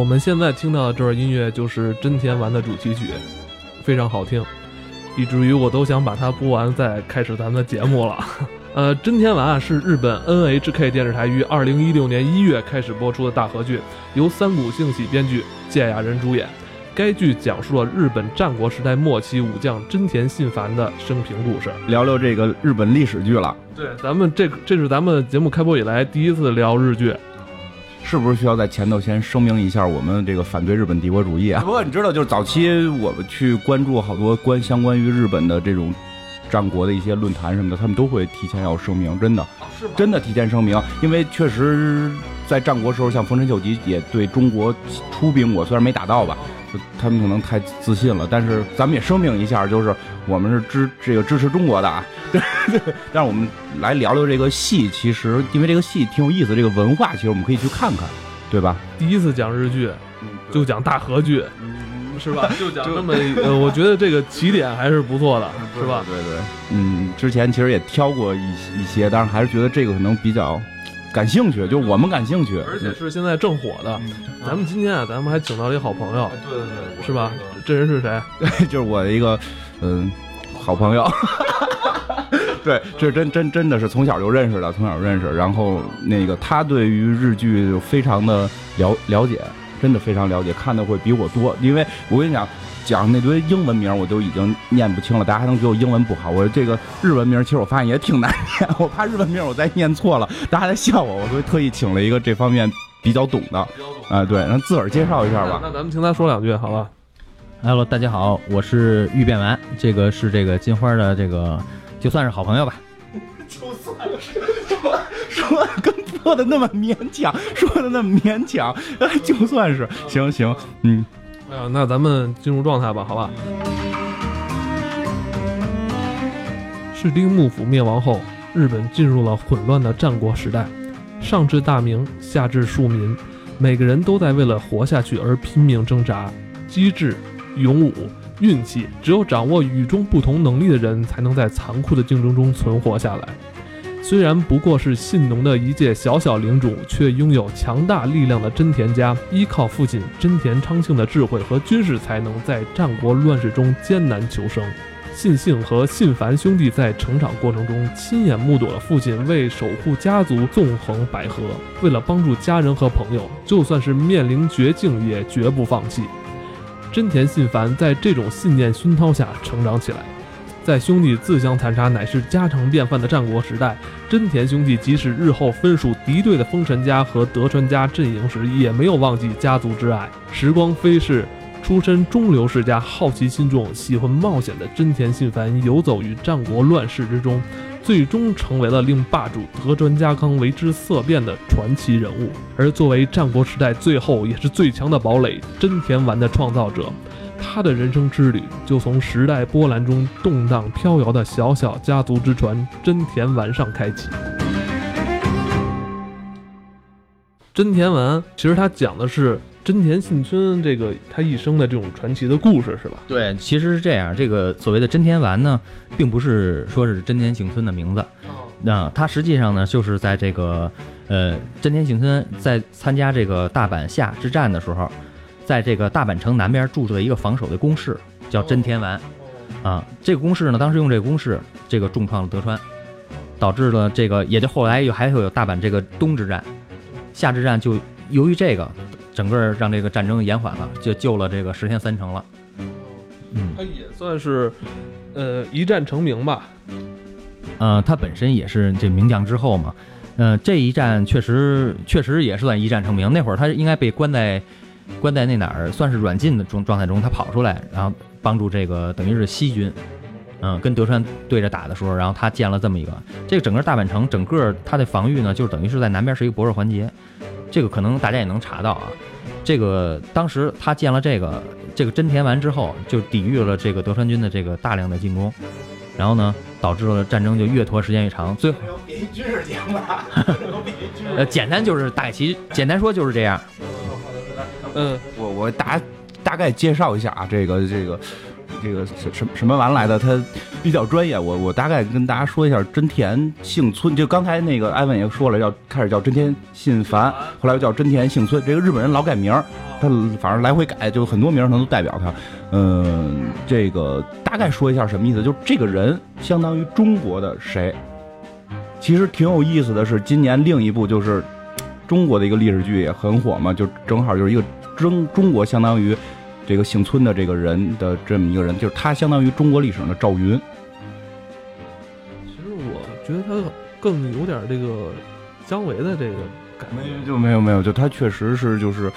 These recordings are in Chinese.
我们现在听到的这段音乐就是真田丸的主题曲，非常好听，以至于我都想把它播完再开始咱们的节目了。呃，真田丸啊是日本 NHK 电视台于二零一六年一月开始播出的大河剧，由三谷幸喜编剧，芥雅人主演。该剧讲述了日本战国时代末期武将真田信繁的生平故事。聊聊这个日本历史剧了，对，咱们这这是咱们节目开播以来第一次聊日剧。是不是需要在前头先声明一下我们这个反对日本帝国主义啊？不过你知道，就是早期我们去关注好多关相关于日本的这种战国的一些论坛什么的，他们都会提前要声明，真的，真的提前声明，因为确实在战国时候，像丰臣秀吉也对中国出兵过，虽然没打到吧，他们可能太自信了。但是咱们也声明一下，就是我们是支这个支持中国的啊。对对，让我们来聊聊这个戏，其实因为这个戏挺有意思，这个文化其实我们可以去看看，对吧？第一次讲日剧，就讲大和剧，是吧？就讲这么，呃，我觉得这个起点还是不错的，是吧？对对，嗯，之前其实也挑过一一些，但是还是觉得这个可能比较感兴趣，就我们感兴趣，而且是现在正火的。咱们今天啊，咱们还请到了一好朋友，对对对，是吧？这人是谁？就是我的一个嗯好朋友。对，这是真真真的是从小就认识的，从小认识。然后那个他对于日剧非常的了了解，真的非常了解，看的会比我多。因为我跟你讲，讲那堆英文名我都已经念不清了，大家还能觉得我英文不好。我这个日文名其实我发现也挺难念，我怕日文名我再念错了，大家在笑我，我所以特意请了一个这方面比较懂的。啊，对，那自个儿介绍一下吧。那咱们听他说两句，好吧？Hello，大家好，我是玉变丸，这个是这个金花的这个。就算是好朋友吧，就算是说说跟说的那么勉强，说的那么勉强，就算是行行，嗯，哎呀，那咱们进入状态吧，好吧。室町幕府灭亡后，日本进入了混乱的战国时代，上至大名，下至庶民，每个人都在为了活下去而拼命挣扎，机智、勇武。运气，只有掌握与众不同能力的人，才能在残酷的竞争中存活下来。虽然不过是信浓的一介小小领主，却拥有强大力量的真田家，依靠父亲真田昌庆的智慧和军事才能，在战国乱世中艰难求生。信幸和信繁兄弟在成长过程中，亲眼目睹了父亲为守护家族纵横捭阖，为了帮助家人和朋友，就算是面临绝境，也绝不放弃。真田信繁在这种信念熏陶下成长起来，在兄弟自相残杀乃是家常便饭的战国时代，真田兄弟即使日后分属敌对的丰臣家和德川家阵营时，也没有忘记家族之爱。时光飞逝，出身中流世家、好奇心重、喜欢冒险的真田信繁游走于战国乱世之中。最终成为了令霸主德川家康为之色变的传奇人物。而作为战国时代最后也是最强的堡垒真田丸的创造者，他的人生之旅就从时代波澜中动荡飘摇的小小家族之船真田丸上开启。真田丸其实他讲的是。真田信村这个他一生的这种传奇的故事是吧？对，其实是这样。这个所谓的真田丸呢，并不是说是真田幸村的名字，那他实际上呢，就是在这个呃真田幸村在参加这个大阪夏之战的时候，在这个大阪城南边驻着一个防守的工事，叫真田丸。啊，这个工事呢，当时用这个工事，这个重创了德川，导致了这个，也就后来又还会有大阪这个东之战、夏之战，就由于这个。整个让这个战争延缓了，就救了这个石田三成了。嗯，他也算是，呃，一战成名吧。呃，他本身也是这名将之后嘛。嗯，这一战确实确实也是算一战成名。那会儿他应该被关在关在那哪儿，算是软禁的状状态中。他跑出来，然后帮助这个等于是西军，嗯，跟德川对着打的时候，然后他建了这么一个。这个整个大阪城，整个他的防御呢，就是等于是在南边是一个薄弱环节。这个可能大家也能查到啊，这个当时他建了这个这个真田丸之后，就抵御了这个德川军的这个大量的进攻，然后呢，导致了战争就越拖时间越长。最后，军事节目，呃，简单就是大概其简单说就是这样。嗯，我我大大概介绍一下啊，这个这个这个什什什么玩意来的，他比较专业。我我大概跟大家说一下，真田幸村，就刚才那个艾文也说了，要开始叫真田信繁，后来又叫真田幸村。这个日本人老改名儿，他反正来回改，就很多名儿他都代表他。嗯，这个大概说一下什么意思，就是这个人相当于中国的谁？其实挺有意思的是，今年另一部就是中国的一个历史剧也很火嘛，就正好就是一个中中国相当于这个姓村的这个人的这么一个人，就是他相当于中国历史上的赵云。其实我觉得他更有点这个姜维的这个感觉。没有就没有没有，就他确实是就是，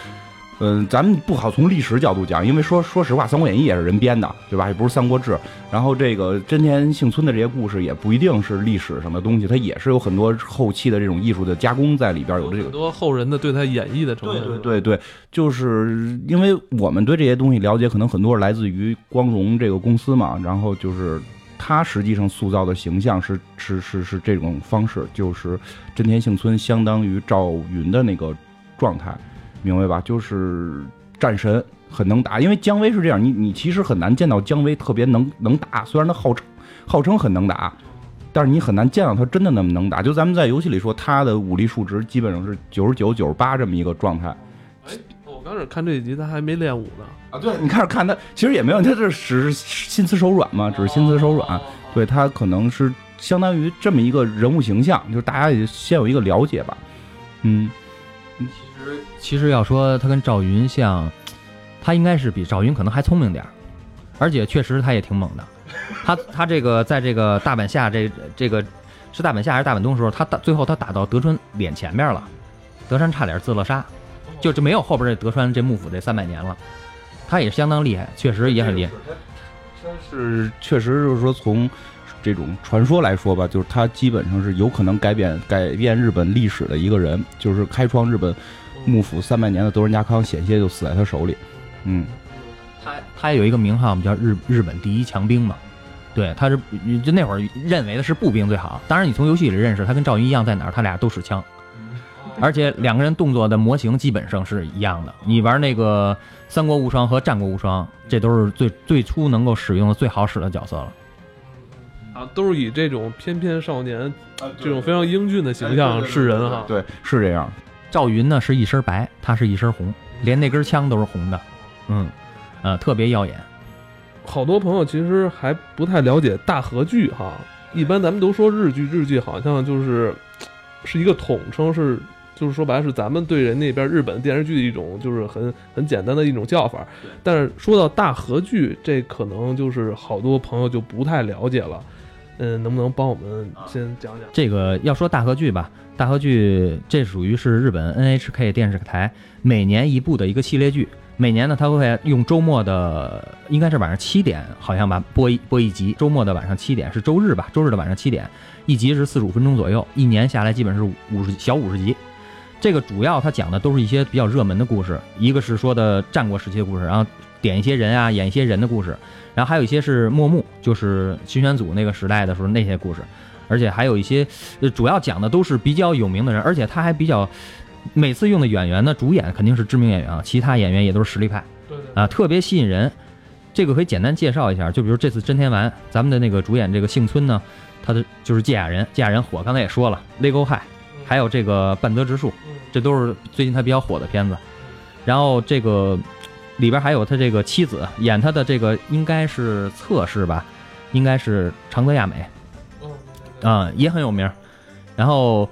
嗯、咱们不好从历史角度讲，因为说说实话，《三国演义》也是人编的，对吧？也不是《三国志》。然后这个真田幸村的这些故事也不一定是历史上的东西，它也是有很多后期的这种艺术的加工在里边，有这个很多后人的对他演绎的成分。对对对，就是因为我们对这些东西了解，可能很多是来自于光荣这个公司嘛，然后就是他实际上塑造的形象是是是是这种方式，就是真田幸村相当于赵云的那个状态，明白吧？就是战神很能打，因为姜维是这样，你你其实很难见到姜维特别能能打，虽然他号称号称很能打。但是你很难见到他真的那么能打，就咱们在游戏里说，他的武力数值基本上是九十九、九十八这么一个状态。我刚开始看这一集，他还没练武呢。啊，对，你开始看他，其实也没有，他这只是心慈手软嘛，只是心慈手软。对他可能是相当于这么一个人物形象，就是大家也先有一个了解吧。嗯，其实要说他跟赵云像，他应该是比赵云可能还聪明点儿，而且确实他也挺猛的。他他这个在这个大阪下这这个是大阪下还是大阪东的时候，他打最后他打到德川脸前面了，德川差点自了杀，就就没有后边这德川这幕府这三百年了。他也相当厉害，确实也很厉害。他是确实就是说从这种传说来说吧，就是他基本上是有可能改变改变日本历史的一个人，就是开创日本幕府三百年的德仁家康险些就死在他手里。嗯，他他有一个名号我们叫日日本第一强兵嘛，对，他是就那会儿认为的是步兵最好。当然，你从游戏里认识他跟赵云一样，在哪儿他俩都使枪，而且两个人动作的模型基本上是一样的。你玩那个《三国无双》和《战国无双》，这都是最最初能够使用的最好使的角色了。啊，都是以这种翩翩少年、这种非常英俊的形象示人哈。对，是这样。赵云呢是一身白，他是一身红，连那根枪都是红的，嗯，呃，特别耀眼。好多朋友其实还不太了解大和剧哈，一般咱们都说日剧，日剧好像就是是一个统称，是就是说白了是咱们对人那边日本电视剧的一种就是很很简单的一种叫法。但是说到大和剧，这可能就是好多朋友就不太了解了。嗯，能不能帮我们先讲讲？这个要说大和剧吧，大河剧这属于是日本 NHK 电视台每年一部的一个系列剧。每年呢，它会用周末的，应该是晚上七点，好像吧，播一播一集。周末的晚上七点是周日吧？周日的晚上七点，一集是四十五分钟左右，一年下来基本是五十小五十集。这个主要它讲的都是一些比较热门的故事，一个是说的战国时期的故事，然后点一些人啊，演一些人的故事，然后还有一些是幕幕，就是新选组那个时代的时候那些故事，而且还有一些，呃，主要讲的都是比较有名的人，而且他还比较。每次用的演员呢，主演肯定是知名演员啊，其他演员也都是实力派，对对啊，特别吸引人。这个可以简单介绍一下，就比如这次真田丸，咱们的那个主演这个幸村呢，他的就是芥雅人，芥雅人火，刚才也说了，《Legal High》，还有这个半泽直树，这都是最近他比较火的片子。然后这个里边还有他这个妻子，演他的这个应该是侧室吧，应该是长泽雅美，啊、也很有名。然后。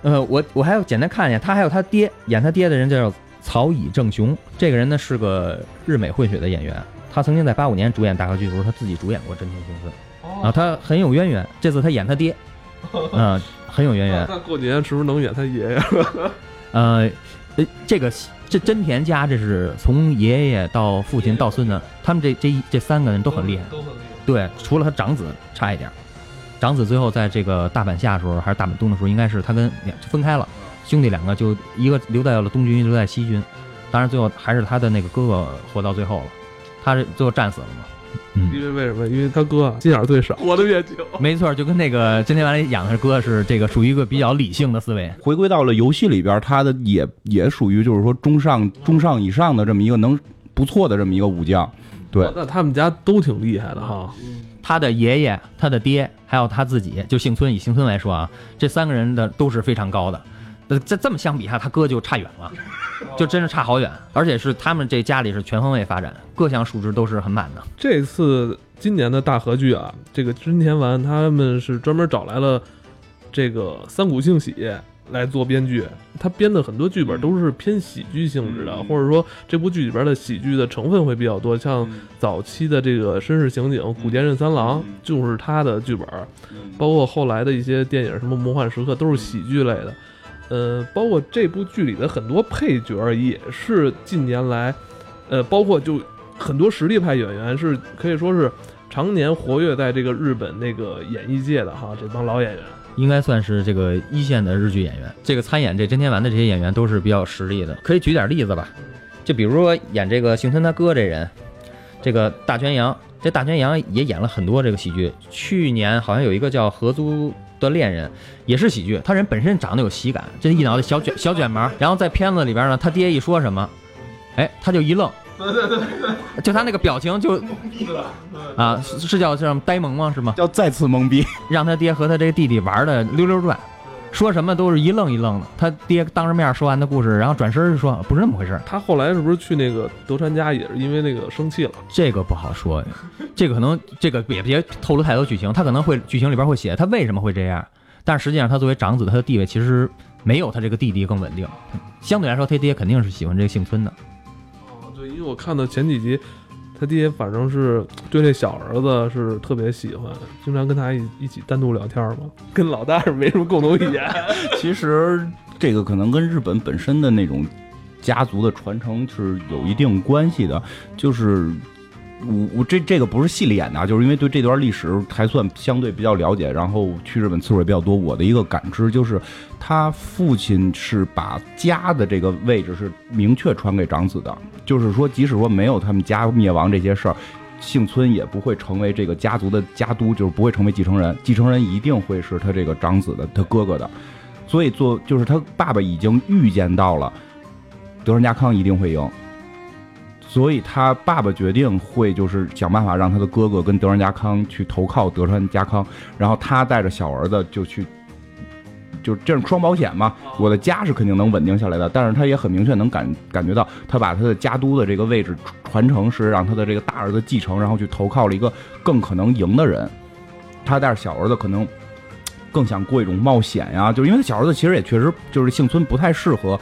呃，我我还要简单看一下，他还有他爹演他爹的人叫曹乙正雄，这个人呢是个日美混血的演员，他曾经在八五年主演大河剧的时候，他自己主演过《真田幸村》，哦啊，他很有渊源。这次他演他爹，嗯、很有渊源。那过年是不是能演他爷爷？呃，呃，这个这真田家这是从爷爷到父亲到孙子，他们这这一这三个人都很厉害。都很厉害。对，除了他长子差一点儿，长子最后在这个大阪下的时候还是大阪东的时候，应该是他跟两分开了，兄弟两个就一个留在了东军，一个留在西军，当然最后还是他的那个哥哥活到最后了，他是最后战死了嘛。嗯，因为为什么？因为他哥心眼最少，活得越久。没错，就跟那个今天晚里养的哥是这个属于一个比较理性的思维。回归到了游戏里边，他的也也属于就是说中上中上以上的这么一个能不错的这么一个武将，对哦那他们家都挺厉害的哈。他的爷爷、他的爹，还有他自己，就幸村。以幸村来说啊，这三个人的都是非常高的。那，这这么相比下，他哥就差远了，就真是差好远。而且是他们这家里是全方位发展，各项数值都是很满的。这次今年的大合剧啊，这个真田丸他们是专门找来了这个三谷幸喜来做编剧，他编的很多剧本都是偏喜剧性质的，嗯或者说这部剧里边的喜剧的成分会比较多。像早期的这个《绅士刑警》古田任三郎嗯就是他的剧本，包括后来的一些电影，什么《魔幻时刻》都是喜剧类的。呃，包括这部剧里的很多配角也是近年来，呃，包括就很多实力派演员是可以说是常年活跃在这个日本那个演艺界的哈，这帮老演员。应该算是这个一线的日剧演员。这个参演这真田丸的这些演员都是比较实力的，可以举点例子吧？就比如说演这个幸村他哥这人，这个大泉洋，这大泉洋也演了很多这个喜剧。去年好像有一个叫《合租的恋人》，也是喜剧。他人本身长得有喜感，这一脑袋小卷小卷毛，然后在片子里边呢，他爹一说什么，哎，他就一愣。对对对对，就他那个表情就啊，是是叫叫呆萌吗？是吗？叫再次懵逼。让他爹和他这个弟弟玩的溜溜转，说什么都是一愣一愣的。他爹当着面说完的故事，然后转身就说不是那么回事，他后来是不是去那个德川家也是因为那个生气了？这个不好说呀。这个可能这个也别透露太多剧情，他可能会剧情里边会写他为什么会这样，但是实际上他作为长子，他的地位其实没有他这个弟弟更稳定。相对来说，他爹肯定是喜欢这个幸村的。对，因为我看到前几集，他爹反正是对这小儿子是特别喜欢，经常跟他一一起单独聊天嘛，跟老大是没什么共同语言。其实这个可能跟日本本身的那种家族的传承是有一定关系的，就是。我我这这个不是戏里演的啊，就是因为对这段历史还算相对比较了解，然后去日本次数也比较多。我的一个感知就是，他父亲是把家的这个位置是明确传给长子的，就是说，即使说没有他们家灭亡这些事儿，幸村也不会成为这个家族的家督，就是不会成为继承人，继承人一定会是他这个长子的他哥哥的。所以做就是他爸爸已经预见到了德川家康一定会赢，所以他爸爸决定会就是想办法让他的哥哥跟德川家康去投靠德川家康，然后他带着小儿子就去。就这种双保险嘛，我的家是肯定能稳定下来的，但是他也很明确能感感觉到，他把他的家督的这个位置传承是让他的这个大儿子继承，然后去投靠了一个更可能赢的人。他带着小儿子可能更想过一种冒险呀，就是因为他小儿子其实也确实就是幸村不太适合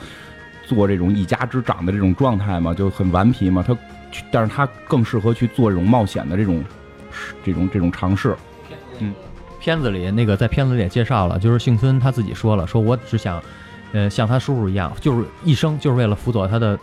做这种一家之长的这种状态嘛，就很顽皮嘛。他，但是他更适合去做这种冒险的这种这种这种尝试。片子里那个在片子里也介绍了，就是幸村他自己说了，说我只想，呃，像他叔叔一样，就是一生就是为了辅佐他的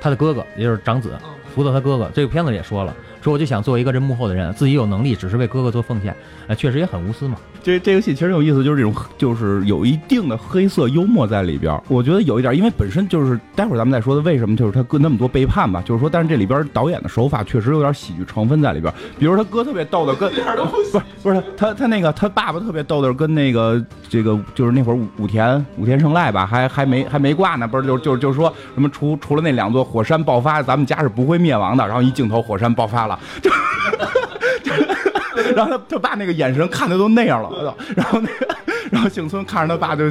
他的哥哥，也就是长子，辅佐他哥哥。这个片子里也说了，说我就想做一个这幕后的人，自己有能力，只是为哥哥做奉献，呃，确实也很无私嘛。这这个戏其实有意思，就是这种就是有一定的黑色幽默在里边儿。我觉得有一点，因为本身就是待会儿咱们再说的为什么就是他哥那么多背叛吧，就是说，但是这里边导演的手法确实有点喜剧成分在里边儿。比如他哥特别逗的跟 不是不是他他那个他爸爸特别逗的跟那个这个就是那会儿武武田武田胜赖吧，还还没还没挂呢，不是就就就说什么除除了那两座火山爆发，咱们家是不会灭亡的。然后一镜头火山爆发了，就。然后他他爸那个眼神看的都那样了，然后那个，然后幸村看着他爸就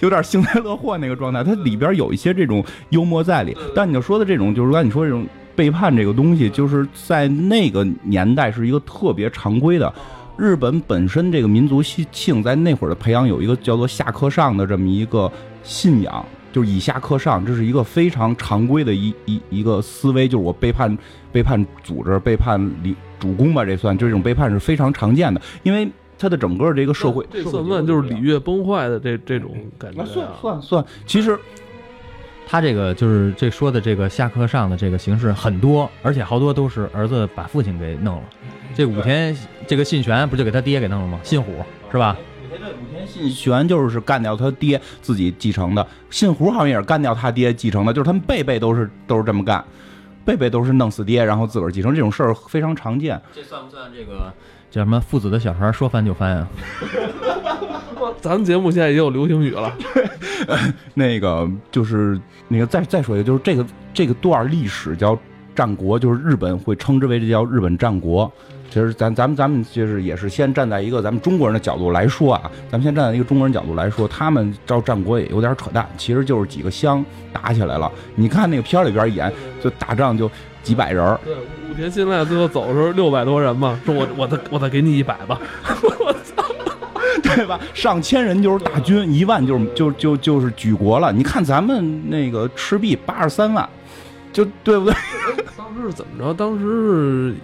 有点幸灾乐祸那个状态，他里边有一些这种幽默在里。但你就说的这种，就是刚你说这种背叛这个东西，就是在那个年代是一个特别常规的。日本本身这个民族性在那会儿的培养有一个叫做下克上的这么一个信仰，就是以下克上，这是一个非常常规的一一一个思维，就是我背叛背叛组织，背叛里主公吧，这算就这种背叛是非常常见的，因为他的整个这个社会，这算不算就是礼乐崩坏的这这种感觉、啊？算算算，其实他这个就是这说的这个下课上的这个形式很多，而且好多都是儿子把父亲给弄了。这武田这个信玄不就给他爹给弄了吗？信虎是吧？武田信玄就是干掉他爹自己继承的，信虎好像也是干掉他爹继承的，就是他们辈辈都是都是这么干，辈辈都是弄死爹然后自个儿继承，这种事儿非常常见。这算不算这个叫什么父子的小孩说翻就翻啊？咱们节目现在也有流行语了，那个就是那个再再说一个，就是这个这个段历史叫战国，就是日本会称之为这叫日本战国。其实咱咱们咱们就是也是先站在一个咱们中国人的角度来说啊，咱们先站在一个中国人角度来说，他们照战国也有点扯淡，其实就是几个乡打起来了。你看那个片儿里边演，就打仗就几百人儿，对，武田信赖最后走的时候六百多人嘛，说我我再我再给你一百吧，我操，对吧？上千人就是大军，一万就是就就就是举国了。你看咱们那个赤壁八十三万，就对不对？当时是怎么着？当时是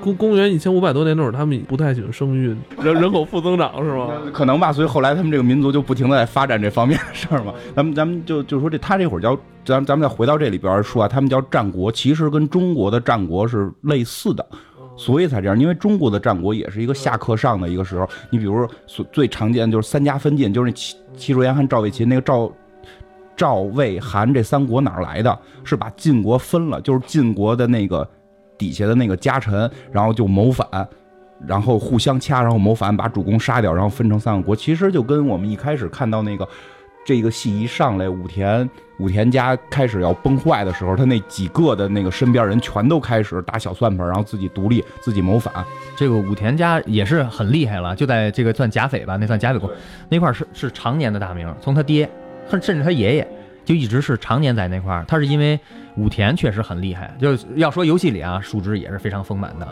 公公元一千五百多年那会儿，他们不太喜欢生育，人人口负增长是吗？可能吧，所以后来他们这个民族就不停的在发展这方面的事儿嘛。咱们咱们就就说这他这会儿叫咱咱们再回到这里边说啊，他们叫战国，其实跟中国的战国是类似的，所以才这样。因为中国的战国也是一个下克上的一个时候。你比如说所最常见就是三家分晋，就是那齐齐楚燕韩赵魏秦那个赵。赵魏韩这三国哪儿来的？是把晋国分了，就是晋国的那个底下的那个家臣，然后就谋反，然后互相掐，然后谋反，把主公杀掉，然后分成三个国。其实就跟我们一开始看到那个这个戏一上来，武田武田家开始要崩坏的时候，他那几个的那个身边人全都开始打小算盘，然后自己独立，自己谋反。这个武田家也是很厉害了，就在这个算甲斐吧，那算甲斐国那块是是常年的大名，从他爹。甚至他爷爷就一直是常年在那块儿，他是因为武田确实很厉害，就是要说游戏里啊，数值也是非常丰满的，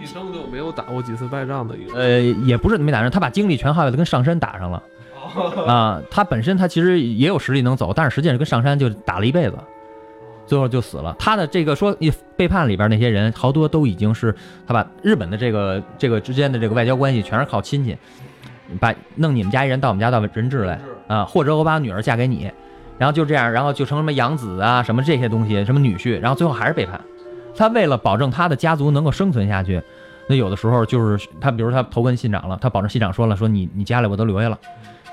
一生就没有打过几次败仗的一个。呃，也不是没打上，他把精力全耗在跟上山打上了啊。他本身他其实也有实力能走，但是实际上跟上山就打了一辈子，最后就死了。他的这个说背叛里边那些人，好多都已经是他把日本的这个这个之间的这个外交关系全是靠亲戚，把弄你们家一人到我们家当人质来。啊，或者我把女儿嫁给你，然后就这样，然后就成什么养子啊，什么这些东西，什么女婿，然后最后还是背叛。他为了保证他的家族能够生存下去，那有的时候就是他，比如他投奔信长了，他保证信长说了，说你你家里我都留下了，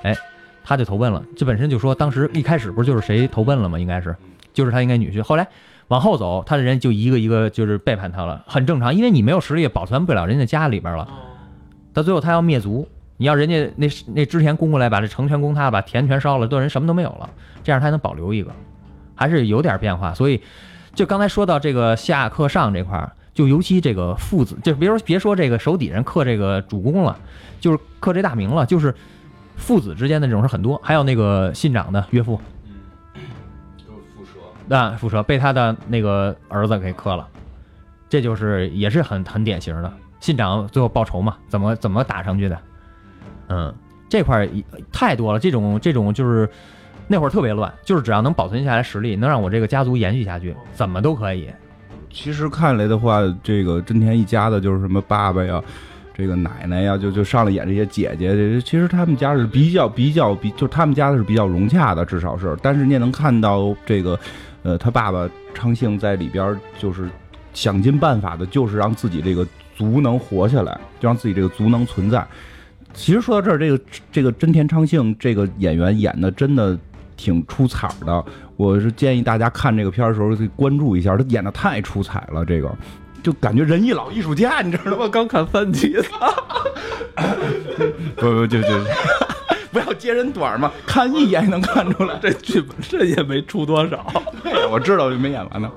哎，他就投奔了。这本身就说当时一开始不是就是谁投奔了吗？应该是就是他应该女婿。后来往后走，他的人就一个一个就是背叛他了，很正常，因为你没有实力保存不了人家家里边了。到最后他要灭族。你要人家那那之前攻过来，把这城全攻塌，把田全烧了，都人什么都没有了，这样他还能保留一个，还是有点变化。所以，就刚才说到这个下克上这块儿，就尤其这个父子，就别说别说这个手底下人克这个主公了，就是克这大名了，就是父子之间的这种事很多。还有那个信长的岳父，嗯，就是蝮蛇，那蝮蛇被他的那个儿子给克了，这就是也是很很典型的。信长最后报仇嘛，怎么怎么打上去的？嗯，这块儿太多了，这种这种就是那会儿特别乱，就是只要能保存下来实力，能让我这个家族延续下去，怎么都可以。其实看来的话，这个真田一家的就是什么爸爸呀，这个奶奶呀，就就上来演这些姐姐，其实他们家是比较比较比，就他们家的是比较融洽的，至少是。但是你也能看到这个，呃，他爸爸昌幸在里边就是想尽办法的，就是让自己这个族能活下来，就让自己这个族能存在。其实说到这儿，这个这个真田昌幸这个演员演的真的挺出彩的。我是建议大家看这个片儿的时候关注一下，他演的太出彩了。这个就感觉人一老艺术家，你知道吗？刚看三集，不不就就 不要揭人短嘛，看一眼能看出来，这剧本身也没出多少。我知道就没演完呢。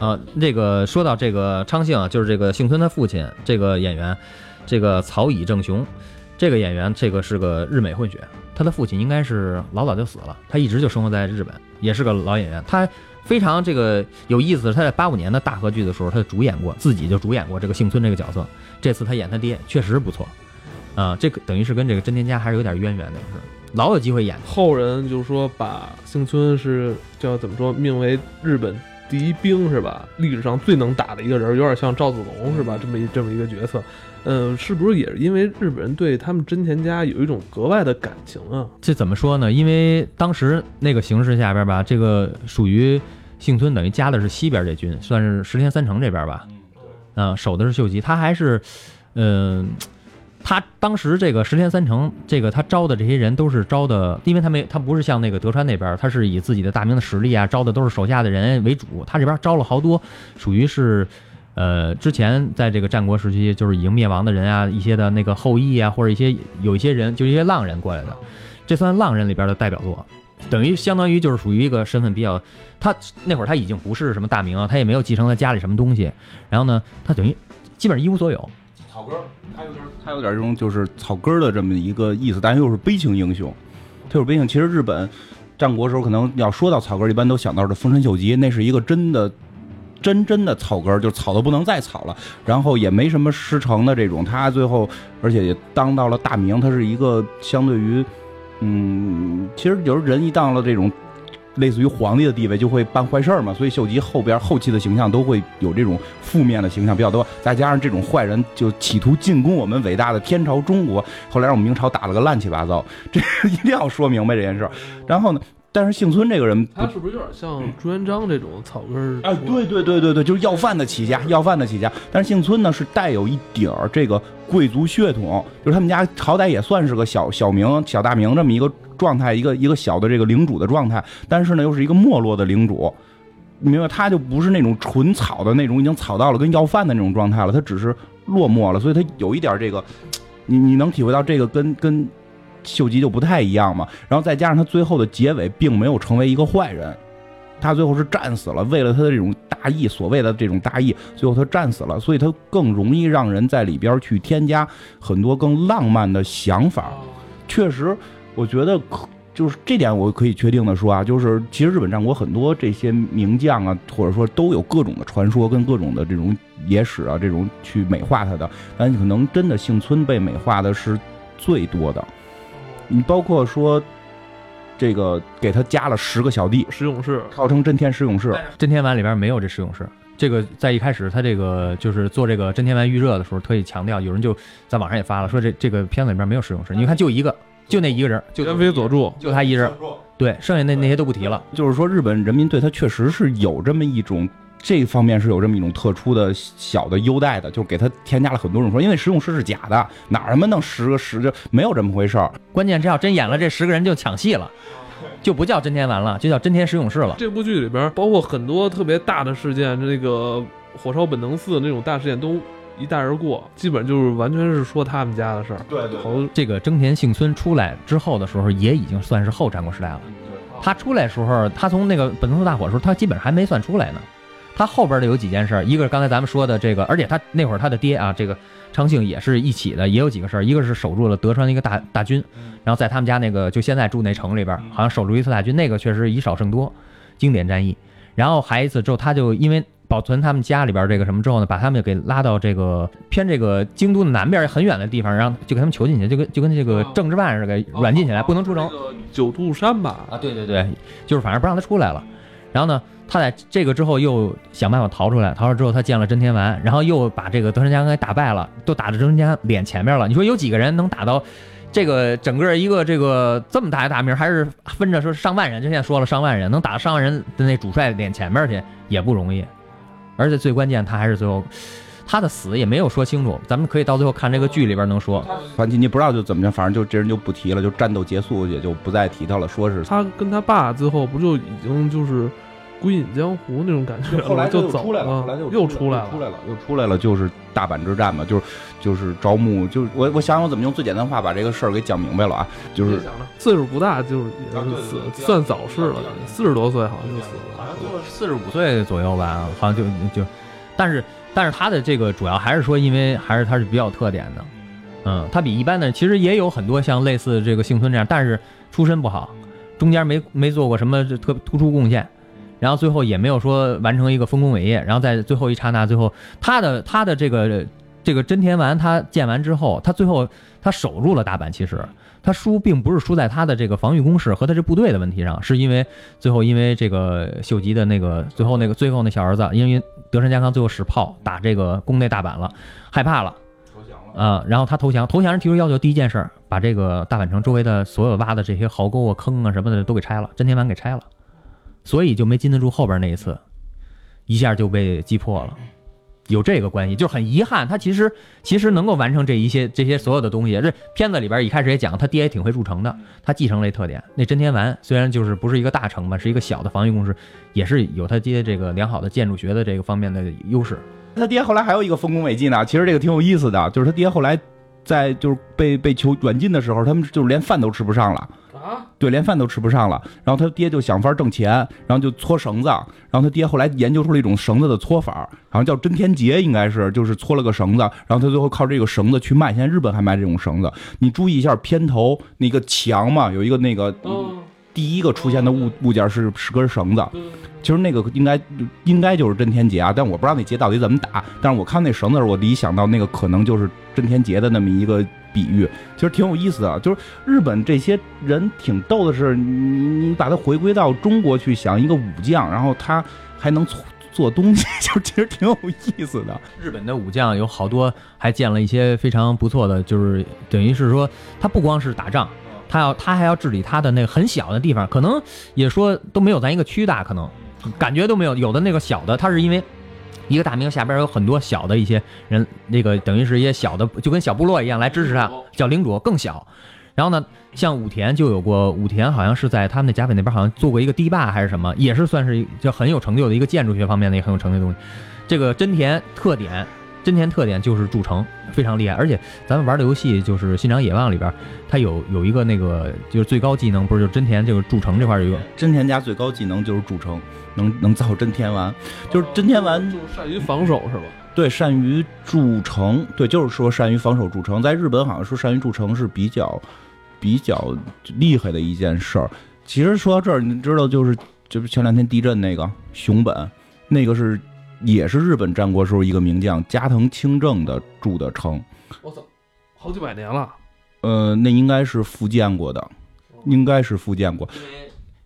呃，这个说到这个昌幸啊，就是这个幸村他父亲这个演员。这个曹乙正雄，这个演员，这个是个日美混血，他的父亲应该是老早就死了，他一直就生活在日本，也是个老演员。他非常这个有意思，他在八五年的大河剧的时候，他主演过，自己就主演过这个幸村这个角色。这次他演他爹，确实不错，啊，这个等于是跟这个真田家还是有点渊源的，是老有机会演。后人就是说把幸村是叫怎么说，命为日本第一兵是吧？历史上最能打的一个人，有点像赵子龙是吧？这么一这么一个角色。嗯，是不是也是因为日本人对他们真田家有一种格外的感情啊？这怎么说呢？因为当时那个形势下边吧，这个属于幸村，等于加的是西边这军，算是石田三成这边吧。嗯，守的是秀吉，他还是，嗯，他当时这个石田三成，这个他招的这些人都是招的，因为他没他不是像那个德川那边，他是以自己的大名的实力啊，招的都是手下的人为主。他这边招了好多，属于是。呃，之前在这个战国时期，就是已经灭亡的人啊，一些的那个后裔啊，或者一些有一些人，就一些浪人过来的，这算浪人里边的代表作。等于相当于就是属于一个身份比较，他那会儿他已经不是什么大名啊，他也没有继承他家里什么东西，然后呢，他等于基本上一无所有。他有点他有点这种就是草根的这么一个意思，但又是悲情英雄。他有悲情，其实日本战国时候可能要说到草根，一般都想到的丰臣秀吉，那是一个真的。真真的草根儿，就草都不能再草了，然后也没什么师承的这种，他最后而且也当到了大名，他是一个相对于，嗯，其实有时候人一当了这种类似于皇帝的地位，就会办坏事儿嘛，所以秀吉后边后期的形象都会有这种负面的形象比较多，再加上这种坏人就企图进攻我们伟大的天朝中国，后来让我们明朝打了个乱七八糟，这一定要说明白这件事儿，然后呢？但是幸村这个人，他是不是有点像朱元璋这种草根儿？哎，对对对对对，就是要饭的起家，要饭的起家。但是幸村呢，是带有一点儿这个贵族血统，就是他们家好歹也算是个小小名、小大名这么一个状态，一个一个小的这个领主的状态。但是呢，又是一个没落的领主，你明白？他就不是那种纯草的那种，已经草到了跟要饭的那种状态了，他只是落寞了，所以他有一点这个，你你能体会到这个跟跟。秀吉就不太一样嘛，然后再加上他最后的结尾并没有成为一个坏人，他最后是战死了，为了他的这种大义，所谓的这种大义，最后他战死了，所以他更容易让人在里边去添加很多更浪漫的想法。确实，我觉得可就是这点我可以确定的说啊，就是其实日本战国很多这些名将啊，或者说都有各种的传说跟各种的这种野史啊，这种去美化他的，但可能真的幸村被美化的是最多的。你包括说，这个给他加了十个小弟，十勇士，号称真天十勇士。真天丸里边没有这十勇士。这个在一开始他这个就是做这个真天丸预热的时候，特意强调，有人就在网上也发了，说这这个片子里边没有十勇士。你看就一个，就那一个人，就元飞佐助，就他一人。对，剩下那那些都不提了。就是说，日本人民对他确实是有这么一种。这方面是有这么一种特殊的小的优待的，就给他添加了很多种说，因为十勇士是假的，哪他妈弄十个十就没有这么回事儿。关键这要真演了，这十个人就抢戏了，就不叫真天丸了，就叫真天十勇士了。这部剧里边包括很多特别大的事件，这个火烧本能寺那种大事件都一带而过，基本就是完全是说他们家的事儿。对对。这个征田幸村出来之后的时候，也已经算是后战国时代了。他出来时候，他从那个本能寺大火的时候，他基本上还没算出来呢。他后边的有几件事，一个是刚才咱们说的这个，而且他那会儿他的爹啊，这个昌幸也是一起的，也有几个事儿，一个是守住了德川的一个大大军，然后在他们家那个就现在住那城里边，好像守住一次大军，那个确实以少胜多，经典战役。然后还一次之后，他就因为保存他们家里边这个什么之后呢，把他们给拉到这个偏这个京都的南边很远的地方，然后就给他们囚进去，就跟就跟这个政治犯似的，给软禁起来，不能出城。九渡山吧？啊，对对对，就是反正不让他出来了。然后呢？他在这个之后又想办法逃出来，逃出来之后他见了真天丸，然后又把这个德川家康给打败了，都打到德川家脸前面了。你说有几个人能打到这个整个一个这个这么大的大名，还是分着说上万人？就现在说了上万人，能打到上万人的那主帅脸前面去也不容易。而且最关键，他还是最后他的死也没有说清楚，咱们可以到最后看这个剧里边能说。反正你不知道就怎么着，反正就这人就不提了，就战斗结束也就不再提他了。说是他跟他爸最后不就已经就是。归隐江湖那种感觉，后来就走了，后来就又出来了，出来了，又出来了，就是大阪之战嘛，就是就是招募，就是我我想想怎么用最简单话把这个事儿给讲明白了啊，就是岁数不大，就是也是死，算早逝了，四十多岁好像就死了，好像就四十五岁左右吧，好像就就，但是但是他的这个主要还是说，因为还是他是比较特点的，嗯，他比一般的其实也有很多像类似这个幸村这样，但是出身不好，中间没没做过什么特突出贡献。然后最后也没有说完成一个丰功伟业，然后在最后一刹那，最后他的他的这个这个真田丸他建完之后，他最后他守住了大阪。其实他输并不是输在他的这个防御工事和他这部队的问题上，是因为最后因为这个秀吉的那个最后那个最后那小儿子，因为德川家康最后使炮打这个攻内大阪了，害怕了，投降了啊，然后他投降，投降人提出要求，第一件事把这个大阪城周围的所有挖的这些壕沟啊、坑啊什么的都给拆了，真田丸给拆了。所以就没禁得住后边那一次，一下就被击破了，有这个关系，就是很遗憾。他其实其实能够完成这一些这些所有的东西。这片子里边一开始也讲，他爹也挺会筑城的，他继承了特点。那真田丸虽然就是不是一个大城吧，是一个小的防御工事，也是有他爹这个良好的建筑学的这个方面的优势。他爹后来还有一个丰功伟绩呢，其实这个挺有意思的，就是他爹后来在就是被被囚软禁的时候，他们就是连饭都吃不上了。啊，对，连饭都吃不上了。然后他爹就想法挣钱，然后就搓绳子。然后他爹后来研究出了一种绳子的搓法，好像叫真天结，应该是就是搓了个绳子。然后他最后靠这个绳子去卖，现在日本还卖这种绳子。你注意一下片头那个墙嘛，有一个那个第一个出现的物物件是是根绳子。其实那个应该应该就是真天劫啊，但我不知道那劫到底怎么打。但是我看那绳子的时候，我第一想到那个可能就是真天劫的那么一个比喻，其实挺有意思的。就是日本这些人挺逗的是，你你把它回归到中国去想，一个武将，然后他还能做做东西，就其实挺有意思的。日本的武将有好多还建了一些非常不错的，就是等于是说他不光是打仗，他要他还要治理他的那个很小的地方，可能也说都没有咱一个区大，可能。感觉都没有，有的那个小的，他是因为一个大名下边有很多小的一些人，那个等于是一些小的，就跟小部落一样来支持他，叫领主更小。然后呢，像武田就有过，武田好像是在他们的甲斐那边好像做过一个堤坝还是什么，也是算是就很有成就的一个建筑学方面的也很有成就的东西。这个真田特点。真田特点就是筑城非常厉害，而且咱们玩的游戏就是《信长野望》里边，它有有一个那个就是最高技能，不是就真田这个筑城这块有一个真田家最高技能就是筑城，能能造真田丸，就是真田丸就是善于防守是吧？对，善于筑城，对，就是说善于防守筑城，在日本好像说善于筑城是比较比较厉害的一件事儿。其实说到这儿，你知道就是就是前两天地震那个熊本，那个是。也是日本战国时候一个名将加藤清正的筑的城，我操，好几百年了。呃，那应该是复建过的，应该是复建过。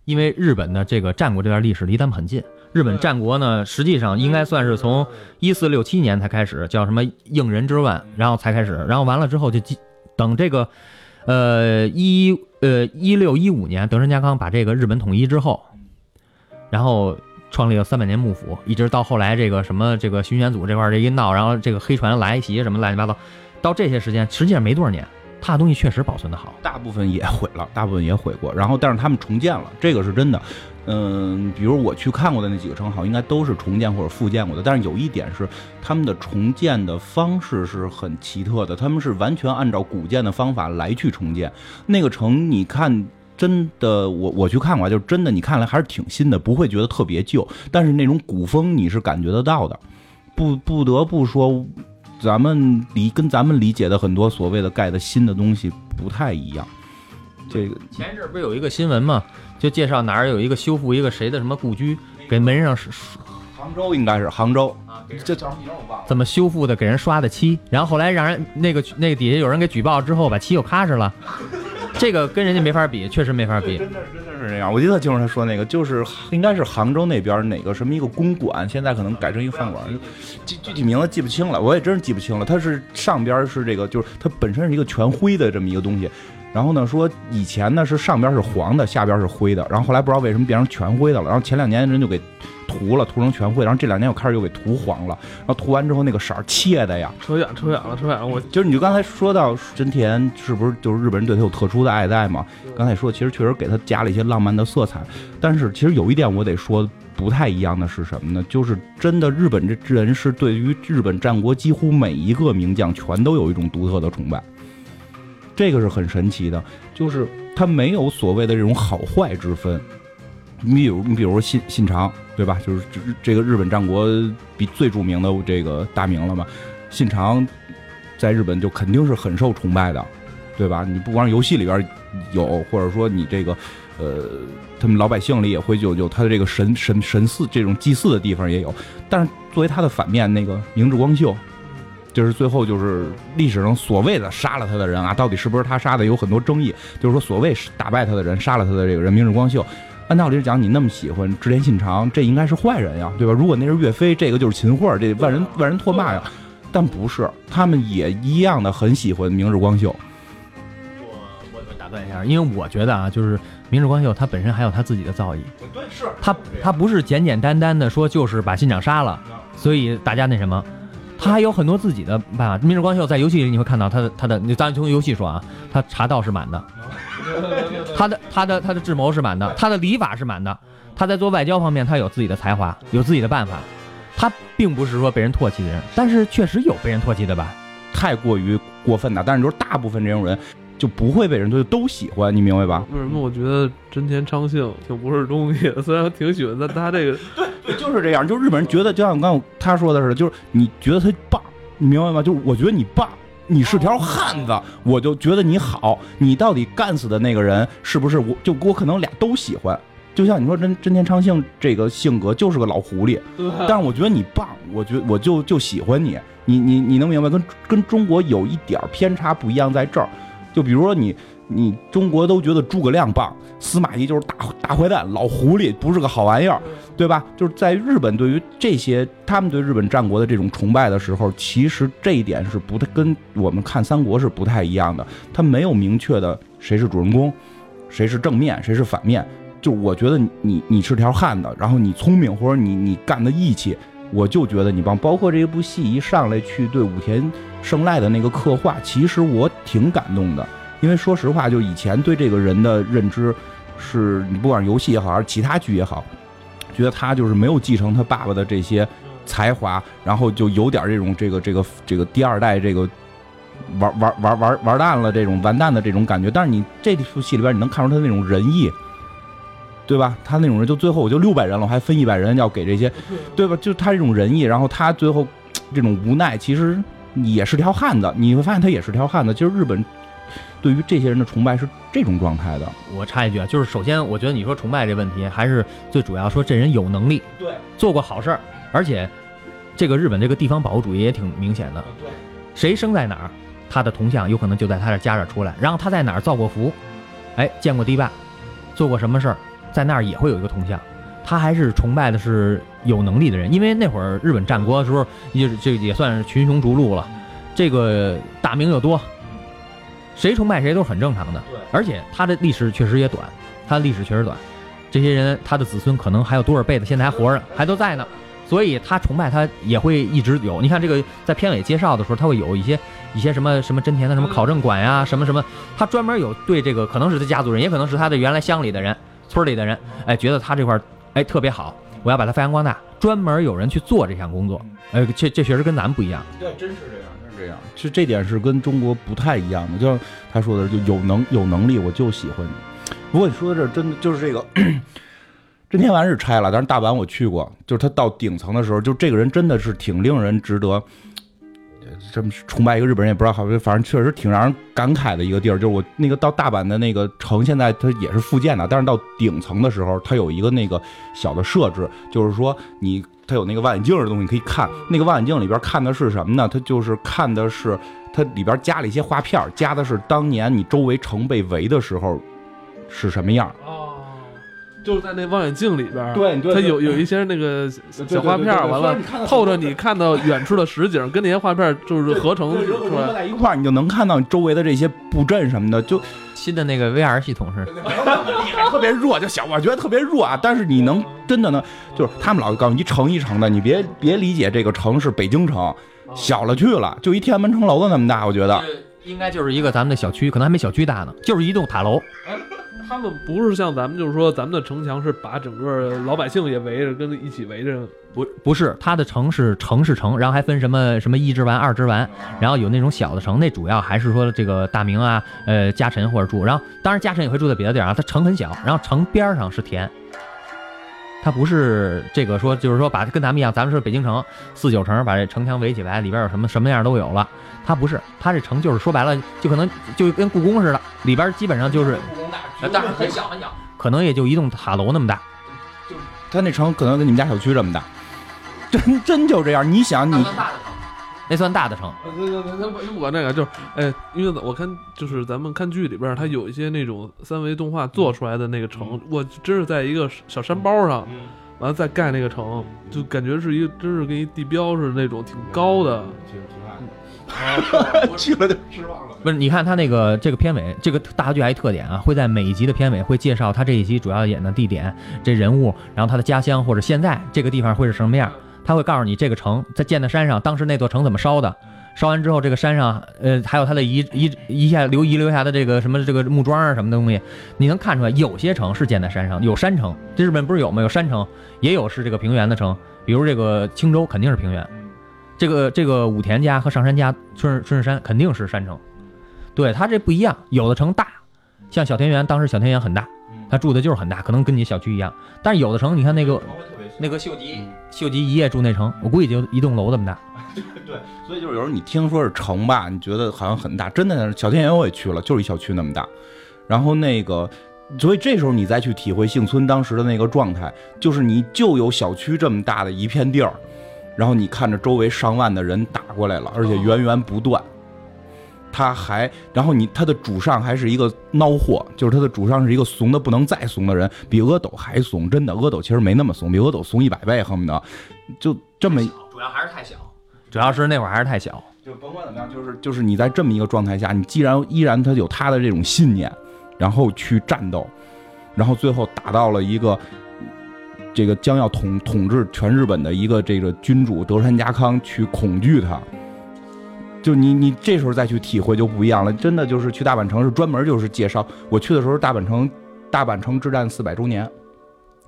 因为日本的这个战国这段历史离咱们很近。日本战国呢，实际上应该算是从一四六七年才开始，叫什么应人之乱，然后才开始，然后完了之后就等这个，呃一呃一六一五年德川家康把这个日本统一之后，然后。创立了三百年幕府，一直到后来这个什么这个巡选组这块这一闹，然后这个黑船来袭什么乱七八糟，到这些时间实际上没多少年，他的东西确实保存的好，大部分也毁了，大部分也毁过，然后但是他们重建了，这个是真的。嗯，比如我去看过的那几个城，好像应该都是重建或者复建过的，但是有一点是他们的重建的方式是很奇特的，他们是完全按照古建的方法来去重建那个城，你看。真的，我我去看过，就是真的，你看来还是挺新的，不会觉得特别旧，但是那种古风你是感觉得到的。不不得不说，咱们理跟咱们理解的很多所谓的盖的新的东西不太一样。这个前一阵不是有一个新闻吗？就介绍哪儿有一个修复一个谁的什么故居，给门上是杭州应该是杭州啊，这叫什么名我忘了。怎么修复的？给人刷的漆，然后后来让人那个那个底下有人给举报之后，把漆又咔哧了。这个跟人家没法比，确实没法比。真的真的是这样。我记得就是他说那个，就是应该是杭州那边哪个什么一个公馆，现在可能改成一个饭馆，具具体名字记不清了，我也真是记不清了。它是上边是这个，就是它本身是一个全灰的这么一个东西。然后呢，说以前呢是上边是黄的，下边是灰的。然后后来不知道为什么变成全灰的了。然后前两年人就给涂了，涂成全灰。然后这两年又开始又给涂黄了。然后涂完之后那个色儿切的呀，扯远扯远了，扯远了。我就是你就刚才说到真田，是不是就是日本人对他有特殊的爱戴嘛？刚才说其实确实给他加了一些浪漫的色彩。但是其实有一点我得说不太一样的是什么呢？就是真的日本这人是对于日本战国几乎每一个名将全都有一种独特的崇拜。这个是很神奇的，就是他没有所谓的这种好坏之分。你比如，你比如说信信长，对吧？就是这这个日本战国比最著名的这个大名了嘛。信长在日本就肯定是很受崇拜的，对吧？你不光游戏里边有，或者说你这个呃，他们老百姓里也会有有他的这个神神神祀这种祭祀的地方也有。但是作为他的反面，那个明智光秀。就是最后就是历史上所谓的杀了他的人啊，到底是不是他杀的，有很多争议。就是说，所谓打败他的人，杀了他的这个人，明日光秀，按道理讲，你那么喜欢织田信长，这应该是坏人呀，对吧？如果那是岳飞，这个就是秦桧，这万人万人唾骂呀。但不是，他们也一样的很喜欢明日光秀。我我我打断一下，因为我觉得啊，就是明日光秀他本身还有他自己的造诣。对，是他他不是简简单单的说就是把信长杀了，所以大家那什么。他还有很多自己的办法。明日光秀在游戏里你会看到他的他的，你咱从游戏说啊，他茶道是满的，他的他的他的智谋是满的，他的礼法是满的，他在做外交方面他有自己的才华，有自己的办法。他并不是说被人唾弃的人，但是确实有被人唾弃的吧？太过于过分的。但是就是大部分这种人。就不会被人就都喜欢，你明白吧？为什么我觉得真田昌幸挺不是东西的？虽然我挺喜欢，但他这个 对，就是这样。就日本人觉得，就像刚刚他说的似的，就是你觉得他棒，你明白吗？就是我觉得你棒，你是条汉子，我就觉得你好。你到底干死的那个人是不是我？就我可能俩都喜欢。就像你说真真田昌幸这个性格就是个老狐狸，但是我觉得你棒，我觉我就就喜欢你。你你你能明白？跟跟中国有一点偏差不一样在这儿。就比如说你，你中国都觉得诸葛亮棒，司马懿就是大大坏蛋、老狐狸，不是个好玩意儿，对吧？就是在日本，对于这些他们对日本战国的这种崇拜的时候，其实这一点是不太跟我们看三国是不太一样的。他没有明确的谁是主人公，谁是正面，谁是反面。就我觉得你你是条汉子，然后你聪明或者你你干的义气，我就觉得你棒。包括这部戏一上来去对武田。胜赖的那个刻画，其实我挺感动的，因为说实话，就以前对这个人的认知，是你不管游戏也好，还是其他剧也好，觉得他就是没有继承他爸爸的这些才华，然后就有点这种这个这个这个第二代这个玩玩玩玩玩蛋了这种完蛋的这种感觉。但是你这部戏里边，你能看出他那种仁义，对吧？他那种人就最后我就六百人了，我还分一百人要给这些，对吧？就他这种仁义，然后他最后 这种无奈，其实。也是条汉子，你会发现他也是条汉子。其实日本对于这些人的崇拜是这种状态的。我插一句啊，就是首先我觉得你说崇拜这问题，还是最主要说这人有能力，对，做过好事儿，而且这个日本这个地方保护主义也挺明显的。对，谁生在哪儿，他的铜像有可能就在他这家这出来。然后他在哪儿造过福，哎，建过堤坝，做过什么事儿，在那儿也会有一个铜像。他还是崇拜的是有能力的人，因为那会儿日本战国的时候，也这也算是群雄逐鹿了，这个大名又多，谁崇拜谁都是很正常的。对，而且他的历史确实也短，他的历史确实短，这些人他的子孙可能还有多少辈子现在还活着，还都在呢，所以他崇拜他也会一直有。你看这个在片尾介绍的时候，他会有一些一些什么什么真田的什么考证馆呀，什么什么，他专门有对这个可能是他家族人，也可能是他的原来乡里的人、村里的人，哎，觉得他这块。哎，特别好，我要把它发扬光大，专门有人去做这项工作。哎，这这确实跟咱们不一样。对，真是这样，这样。其实这点是跟中国不太一样的。就像他说的，就有能有能力，我就喜欢你。不过你说的这真的就是这个，真天丸是拆了，但是大阪我去过，就是他到顶层的时候，就这个人真的是挺令人值得。这么崇拜一个日本人也不知道好，反正确实挺让人感慨的一个地儿。就是我那个到大阪的那个城，现在它也是复建的，但是到顶层的时候，它有一个那个小的设置，就是说你它有那个望远镜的东西可以看。那个望远镜里边看的是什么呢？它就是看的是它里边加了一些画片，加的是当年你周围城被围的时候是什么样。哦就是在那望远镜里边，对，它有有一些那个小画片，完了透着你看到远处的实景，跟那些画片就是合成出来在一块儿，你就能看到周围的这些布阵什么的。就新的那个 VR 系统是 特别弱，就小我觉得特别弱啊。但是你能真的呢，就是他们老告诉你一城一城的，你别别理解这个城是北京城，小了去了，就一天安门城楼子那么大，我觉得应该就是一个咱们的小区，可能还没小区大呢，就是一栋塔楼。他们不是像咱们，就是说咱们的城墙是把整个老百姓也围着，跟一起围着。不，不是，他的城是城是城，然后还分什么什么一之丸、二之丸，然后有那种小的城，那主要还是说这个大明啊，呃，家臣或者住。然后当然家臣也会住在别的地儿啊，他城很小，然后城边上是田。他不是这个说，就是说把跟咱们一样，咱们是北京城四九城，把这城墙围起来，里边有什么什么样都有了。他不是，他这城就是说白了，就可能就跟故宫似的，里边基本上就是，但是很小很小，可能也就一栋塔楼那么大。就它那城可能跟你们家小区这么大，真真就这样。你想你，那算大的城。对对对，不管那个，就是哎，因为我看就是咱们看剧里边，它有一些那种三维动画做出来的那个城，我真是在一个小山包上，完了再盖那个城，就感觉是一个真是跟一地标似的那种挺高的。去了就失望了。不是，你看他那个这个片尾，这个大剧还一特点啊，会在每一集的片尾会介绍他这一集主要演的地点、这人物，然后他的家乡或者现在这个地方会是什么样。他会告诉你这个城在建在山上，当时那座城怎么烧的，烧完之后这个山上，呃，还有他的遗遗遗下留遗留下的这个什么这个木桩啊什么东西，你能看出来有些城是建在山上，有山城。这日本不是有吗？有山城，也有是这个平原的城，比如这个青州肯定是平原。这个这个武田家和上杉家春春日山肯定是山城，对他这不一样，有的城大，像小田园，当时小田园很大，他住的就是很大，可能跟你小区一样。但是有的城，你看那个那个秀吉，秀吉一夜住那城，我估计就一栋楼这么大。对，所以就是有时候你听说是城吧，你觉得好像很大，真的小田园我也去了，就是一小区那么大。然后那个，所以这时候你再去体会幸村当时的那个状态，就是你就有小区这么大的一片地儿，然后你看着周围上万的人打过来了，而且源源不断。他还，然后你他的主上还是一个孬货，就是他的主上是一个怂的不能再怂的人，比阿斗还怂，真的，阿斗其实没那么怂，比阿斗怂一百倍，恨不得就这么。主要还是太小，主要是那会儿还是太小。就甭管怎么样，就是就是你在这么一个状态下，你既然依然他有他的这种信念，然后去战斗，然后最后打到了一个这个将要统统治全日本的一个这个君主德川家康去恐惧他。就你你这时候再去体会就不一样了，真的就是去大阪城是专门就是介绍。我去的时候大阪城大阪城之战四百周年，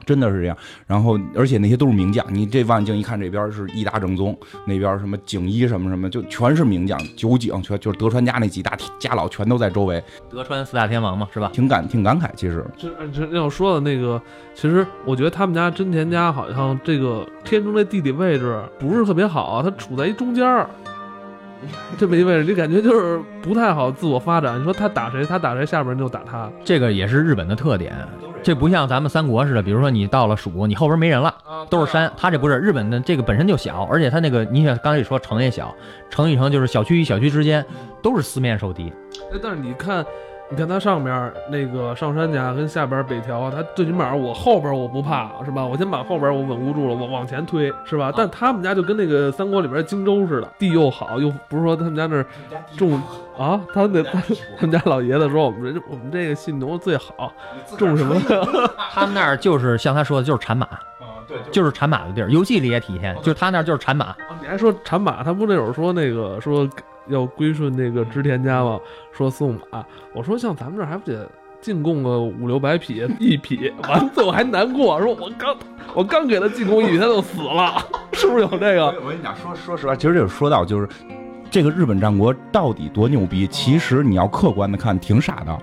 真的是这样。然后而且那些都是名将，你这望远镜一看，这边是伊达正宗，那边什么景一什么什么，就全是名将。九井全就是德川家那几大家老全都在周围。德川四大天王嘛，是吧？挺感挺感慨，其实。这这要说的那个，其实我觉得他们家真田家好像这个天中这地理位置不是特别好，它处在一中间儿。这么一位置，你感觉就是不太好自我发展。你说他打谁，他打谁，下边人就打他。这个也是日本的特点，这不像咱们三国似的。比如说你到了蜀，你后边没人了，都是山。他这不是日本的，这个本身就小，而且他那个，你想刚才也说城也小，城与城就是小区与小区之间都是四面受敌。哎，但是你看。你看他上边那个上山家跟下边北条，他最起码我后边我不怕是吧？我先把后边我稳固住了，我往前推是吧？但他们家就跟那个三国里边荆州似的，地又好，又不是说他们家那种啊，他那他们家老爷子说我们这我们这个信农最好，种什么？他们那儿就是像他说的，就是产马，对，就是产马的地儿。游戏里也体现，就是他那儿就是产马。你还说产马？他不那会儿说那个说。要归顺那个织田家嘛？说送马，我说像咱们这还不得进贡个五六百匹 一匹，完最后还难过，说我刚我刚给他进贡一匹，他就死了，是不是有这个？我跟你讲，说说实话，其实这个说到就是这个日本战国到底多牛逼？其实你要客观的看，挺傻的。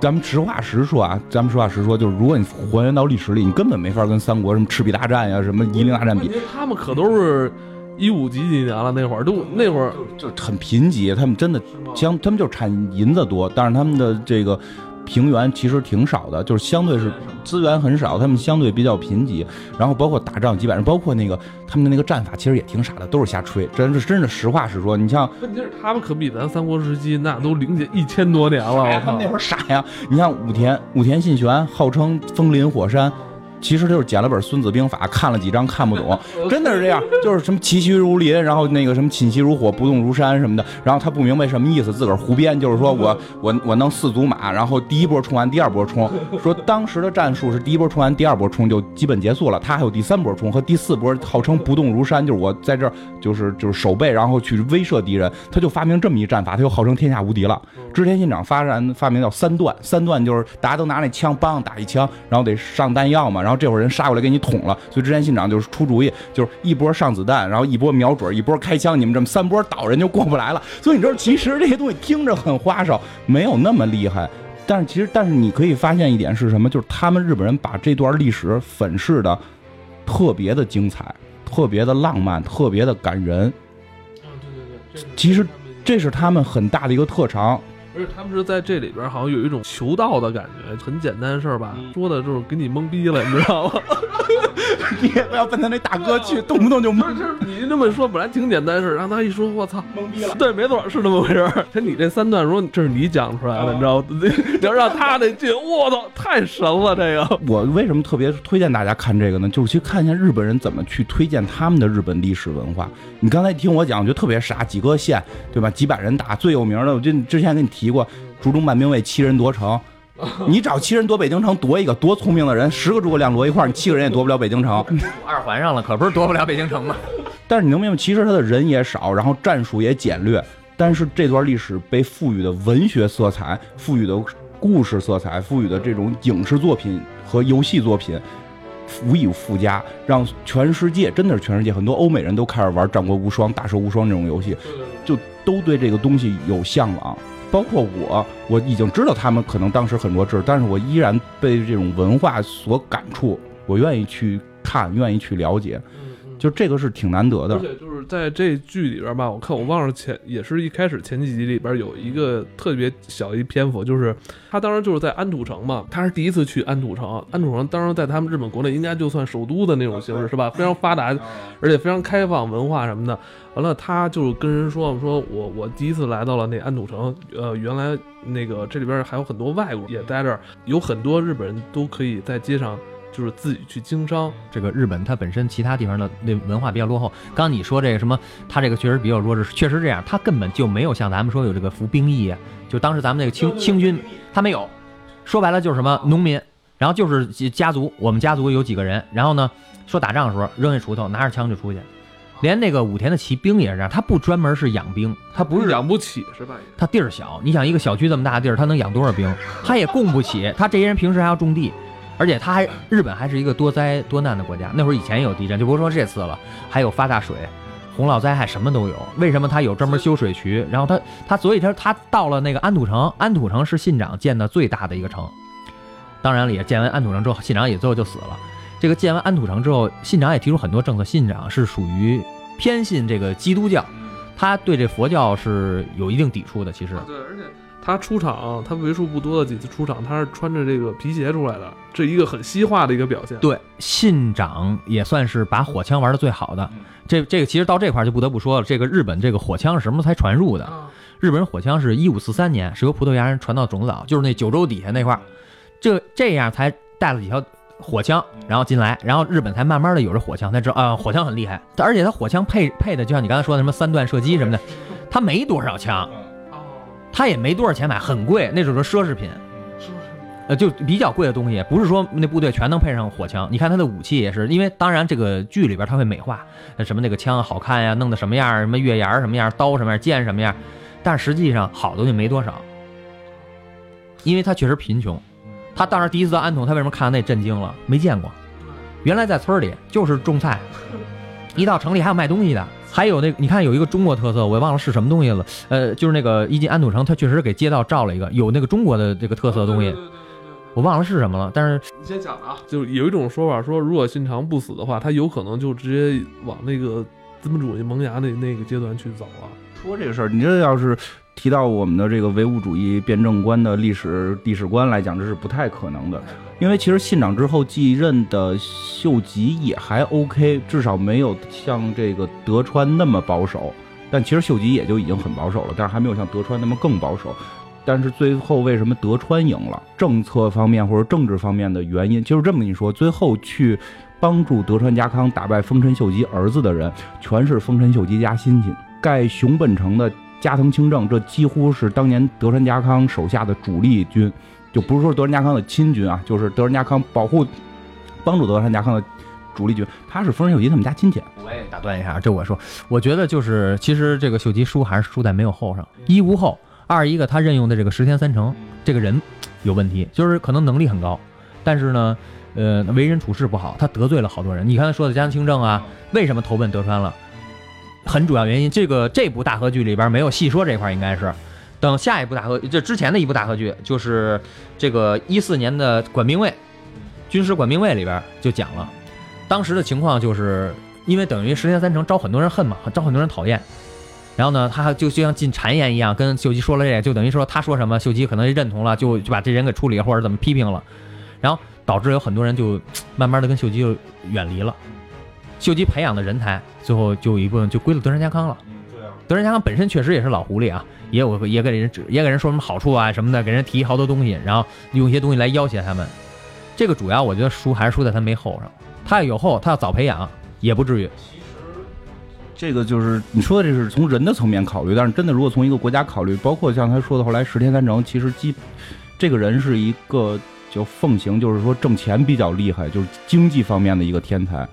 咱们实话实说啊，咱们实话实说，就是如果你还原到历史里，你根本没法跟三国什么赤壁大战呀、什么夷陵大战比。他们可都是。一五几几年了，那会儿都那会儿就很贫瘠，他们真的相他们就产银子多，但是他们的这个平原其实挺少的，就是相对是资源很少，他们相对比较贫瘠。然后包括打仗几百人，包括那个他们的那个战法其实也挺傻的，都是瞎吹，真是真的实话实说。你像问题是他们可比咱三国时期那都领先一千多年了，他们那会儿傻呀。你像武田武田信玄号称风林火山。其实就是捡了本《孙子兵法》，看了几章看不懂，真的是这样，就是什么其息如林，然后那个什么寝息如火，不动如山什么的，然后他不明白什么意思，自个儿胡编，就是说我 我我弄四组马，然后第一波冲完，第二波冲，说当时的战术是第一波冲完，第二波冲就基本结束了，他还有第三波冲和第四波，号称不动如山，就是我在这儿就是就是守备，然后去威慑敌人，他就发明这么一战法，他就号称天下无敌了。织田信长发展发明叫三段，三段就是大家都拿那枪梆打一枪，然后得上弹药嘛，然后。这会儿人杀过来给你捅了，所以之前信长就是出主意，就是一波上子弹，然后一波瞄准，一波开枪，你们这么三波倒人就过不来了。所以你知道，其实这些东西听着很花哨，没有那么厉害。但是其实，但是你可以发现一点是什么？就是他们日本人把这段历史粉饰的特别的精彩，特别的浪漫，特别的感人。啊，对对对，其实这是他们很大的一个特长。而且他们是在这里边，好像有一种求道的感觉，很简单的事儿吧，说的就是给你懵逼了，你知道吗？你也不要奔他那大哥去，动不动就懵。你这么说本来挺简单事，让他一说，我操，懵逼了。对，没错，是那么回事儿。他 你这三段，说这是你讲出来的，你知道吗？要让他那进，我操，太神了！这个，我为什么特别推荐大家看这个呢？就是去看一下日本人怎么去推荐他们的日本历史文化。你刚才听我讲，我觉得特别傻，几个县，对吧？几百人打，最有名的，我就之前给你提过，竹中半兵卫七人夺城。你找七人夺北京城，夺一个多聪明的人，十个诸葛亮摞一块儿，你七个人也夺不了北京城。二环上了，可不是夺不了北京城吗？但是你能明白，其实他的人也少，然后战术也简略，但是这段历史被赋予的文学色彩、赋予的故事色彩、赋予的这种影视作品和游戏作品，无以复加，让全世界真的是全世界很多欧美人都开始玩《战国无双》《大蛇无双》这种游戏，就都对这个东西有向往。包括我，我已经知道他们可能当时很弱智，但是我依然被这种文化所感触，我愿意去看，愿意去了解，就这个是挺难得的。而且就是在这剧里边吧，我看我忘了前也是一开始前几集里边有一个特别小一篇幅，就是他当时就是在安土城嘛，他是第一次去安土城，安土城当时在他们日本国内应该就算首都的那种形式是吧？非常发达，而且非常开放，文化什么的。完了，他就跟人说说我我第一次来到了那安土城，呃，原来那个这里边还有很多外国人也在这儿，有很多日本人都可以在街上就是自己去经商。这个日本它本身其他地方的那文化比较落后。刚刚你说这个什么，它这个确实比较弱智，确实这样，它根本就没有像咱们说有这个服兵役啊，就当时咱们那个清清军，他没有。说白了就是什么农民，然后就是家族，我们家族有几个人，然后呢说打仗的时候扔下锄头，拿着枪就出去。连那个武田的骑兵也是这样，他不专门是养兵，他不是 养不起是吧？他地儿小，你想一个小区这么大的地儿，他能养多少兵？他也供不起。他这些人平时还要种地，而且他还日本还是一个多灾多难的国家。那会儿以前也有地震，就不说这次了，还有发大水、洪涝灾害什么都有。为什么他有专门修水渠？然后他他所以他他到了那个安土城，安土城是信长建的最大的一个城。当然了，也建完安土城之后，信长也最后就死了。这个建完安土城之后，信长也提出很多政策。信长是属于。偏信这个基督教，他对这佛教是有一定抵触的。其实，对，而且他出场，他为数不多的几次出场，他是穿着这个皮鞋出来的，这一个很西化的一个表现。对，信长也算是把火枪玩的最好的。这这个其实到这块就不得不说了，这个日本这个火枪是什么才传入的？日本人火枪是一五四三年是由葡萄牙人传到种子岛，就是那九州底下那块儿，这这样才带了几条。火枪，然后进来，然后日本才慢慢的有着火枪，才知道啊，火枪很厉害。而且他火枪配配的，就像你刚才说的什么三段射击什么的，他没多少枪，它也没多少钱买，很贵，那种是奢侈品，呃，就比较贵的东西，不是说那部队全能配上火枪。你看他的武器也是，因为当然这个剧里边他会美化，什么那个枪好看呀，弄的什么样，什么月牙什么样，刀什么样，剑什么样，但实际上好东西没多少，因为他确实贫穷。他当时第一次到安童，他为什么看到那震惊了？没见过，原来在村里就是种菜，一到城里还有卖东西的，还有那你看有一个中国特色，我也忘了是什么东西了。呃，就是那个一进安土城，他确实给街道照了一个有那个中国的这个特色的东西，我忘了是什么了。但是你先讲啊，就有一种说法说，如果信长不死的话，他有可能就直接往那个资本主义萌芽那那个阶段去走了。说这个事儿，你这要是。提到我们的这个唯物主义辩证观的历史历史观来讲，这是不太可能的，因为其实信长之后继任的秀吉也还 OK，至少没有像这个德川那么保守。但其实秀吉也就已经很保守了，但是还没有像德川那么更保守。但是最后为什么德川赢了？政策方面或者政治方面的原因，就是这么跟你说，最后去帮助德川家康打败丰臣秀吉儿子的人，全是丰臣秀吉家亲戚，盖熊本城的。加藤清正，这几乎是当年德川家康手下的主力军，就不是说德川家康的亲军啊，就是德川家康保护、帮助德川家康的主力军。他是丰臣秀吉他们家亲戚。我也打断一下，这我说，我觉得就是其实这个秀吉输还是输在没有后上，一无后，二一个他任用的这个石田三成这个人有问题，就是可能能力很高，但是呢，呃，为人处事不好，他得罪了好多人。你刚才说的加藤清正啊，为什么投奔德川了？很主要原因，这个这部大合剧里边没有细说这块，应该是。等下一部大合，这之前的一部大合剧，就是这个一四年的管兵卫，军师管兵卫里边就讲了，当时的情况就是因为等于石田三成招很多人恨嘛，招很多人讨厌，然后呢，他就就像进谗言一样，跟秀吉说了这个，就等于说他说什么，秀吉可能认同了，就就把这人给处理或者怎么批评了，然后导致有很多人就慢慢的跟秀吉就远离了。秀吉培养的人才，最后就有一部分就归了德川家康了。德川家康本身确实也是老狐狸啊，也有也给人指，也给人说什么好处啊什么的，给人提好多东西，然后用一些东西来要挟他们。这个主要我觉得输还是输在他没后上，他要有后，他要早培养也不至于。其实这个就是你说的，这是从人的层面考虑，但是真的如果从一个国家考虑，包括像他说的后来十天三成，其实基这个人是一个就奉行，就是说挣钱比较厉害，就是经济方面的一个天才。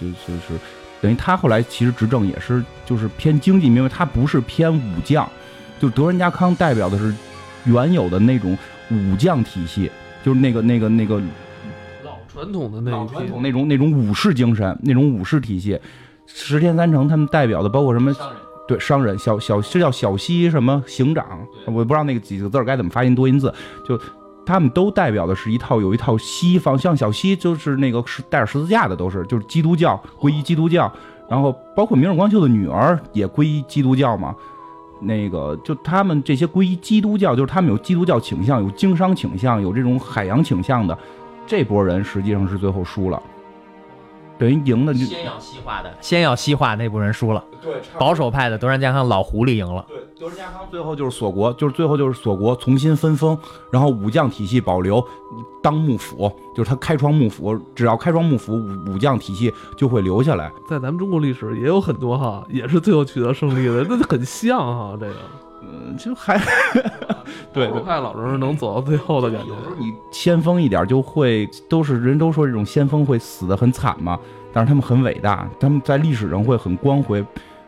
就就是，等于他后来其实执政也是就是偏经济，因为他不是偏武将，就德仁家康代表的是原有的那种武将体系，就是那个那个那个老传统的那老传统那种那种武士精神，那种武士体系。十天三成他们代表的包括什么对，商人小小是叫小西什么行长，我不知道那个几个字该怎么发音多音字，就他们都代表的是一套有一套西方，像小西就是那个是带着十字架的，都是就是基督教皈依基督教，然后包括明日光秀的女儿也皈依基督教嘛。那个就他们这些皈依基督教，就是他们有基督教倾向、有经商倾向、有这种海洋倾向的这波人，实际上是最后输了。等于赢的就先要西化的，先要西化那部分人输了，对保守派的德川家康老狐狸赢了。对，德川家康最后就是锁国，就是最后就是锁国，重新分封，然后武将体系保留，当幕府，就是他开创幕府，只要开创幕府，武武将体系就会留下来。在咱们中国历史也有很多哈，也是最后取得胜利的，那很像哈，这个嗯，就还对 对。保守派老是能走到最后的感觉。有时候你先锋一点，就会都是人都说这种先锋会死的很惨嘛，但是他们很伟大，他们在历史上会很光辉，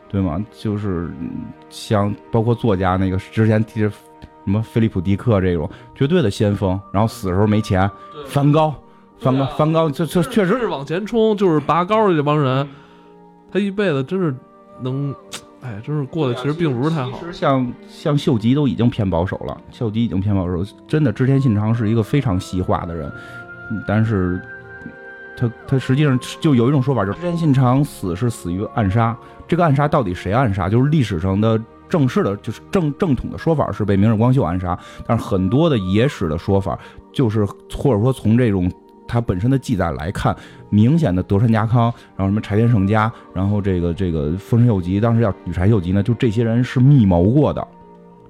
对吗？就是嗯像包括作家那个之前提的什么菲利普迪克这种绝对的先锋，然后死的时候没钱，梵高，梵高，梵高，这这确实是往前冲，就是拔高的这帮人，他一辈子真是能，哎，真是过得其实并不是太好其。实像像秀吉都已经偏保守了，秀吉已经偏保守，真的织田信长是一个非常西化的人，嗯但是他他实际上就有一种说法，就是织田信长死是死于暗杀，这个暗杀到底谁暗杀？就是历史上的。正式的，就是正正统的说法是被明日光秀暗杀，但是很多的野史的说法，就是或者说从这种它本身的记载来看，明显的德川家康，然后什么柴田胜家，然后这个这个丰臣秀吉，当时叫羽柴秀吉呢，就这些人是密谋过的，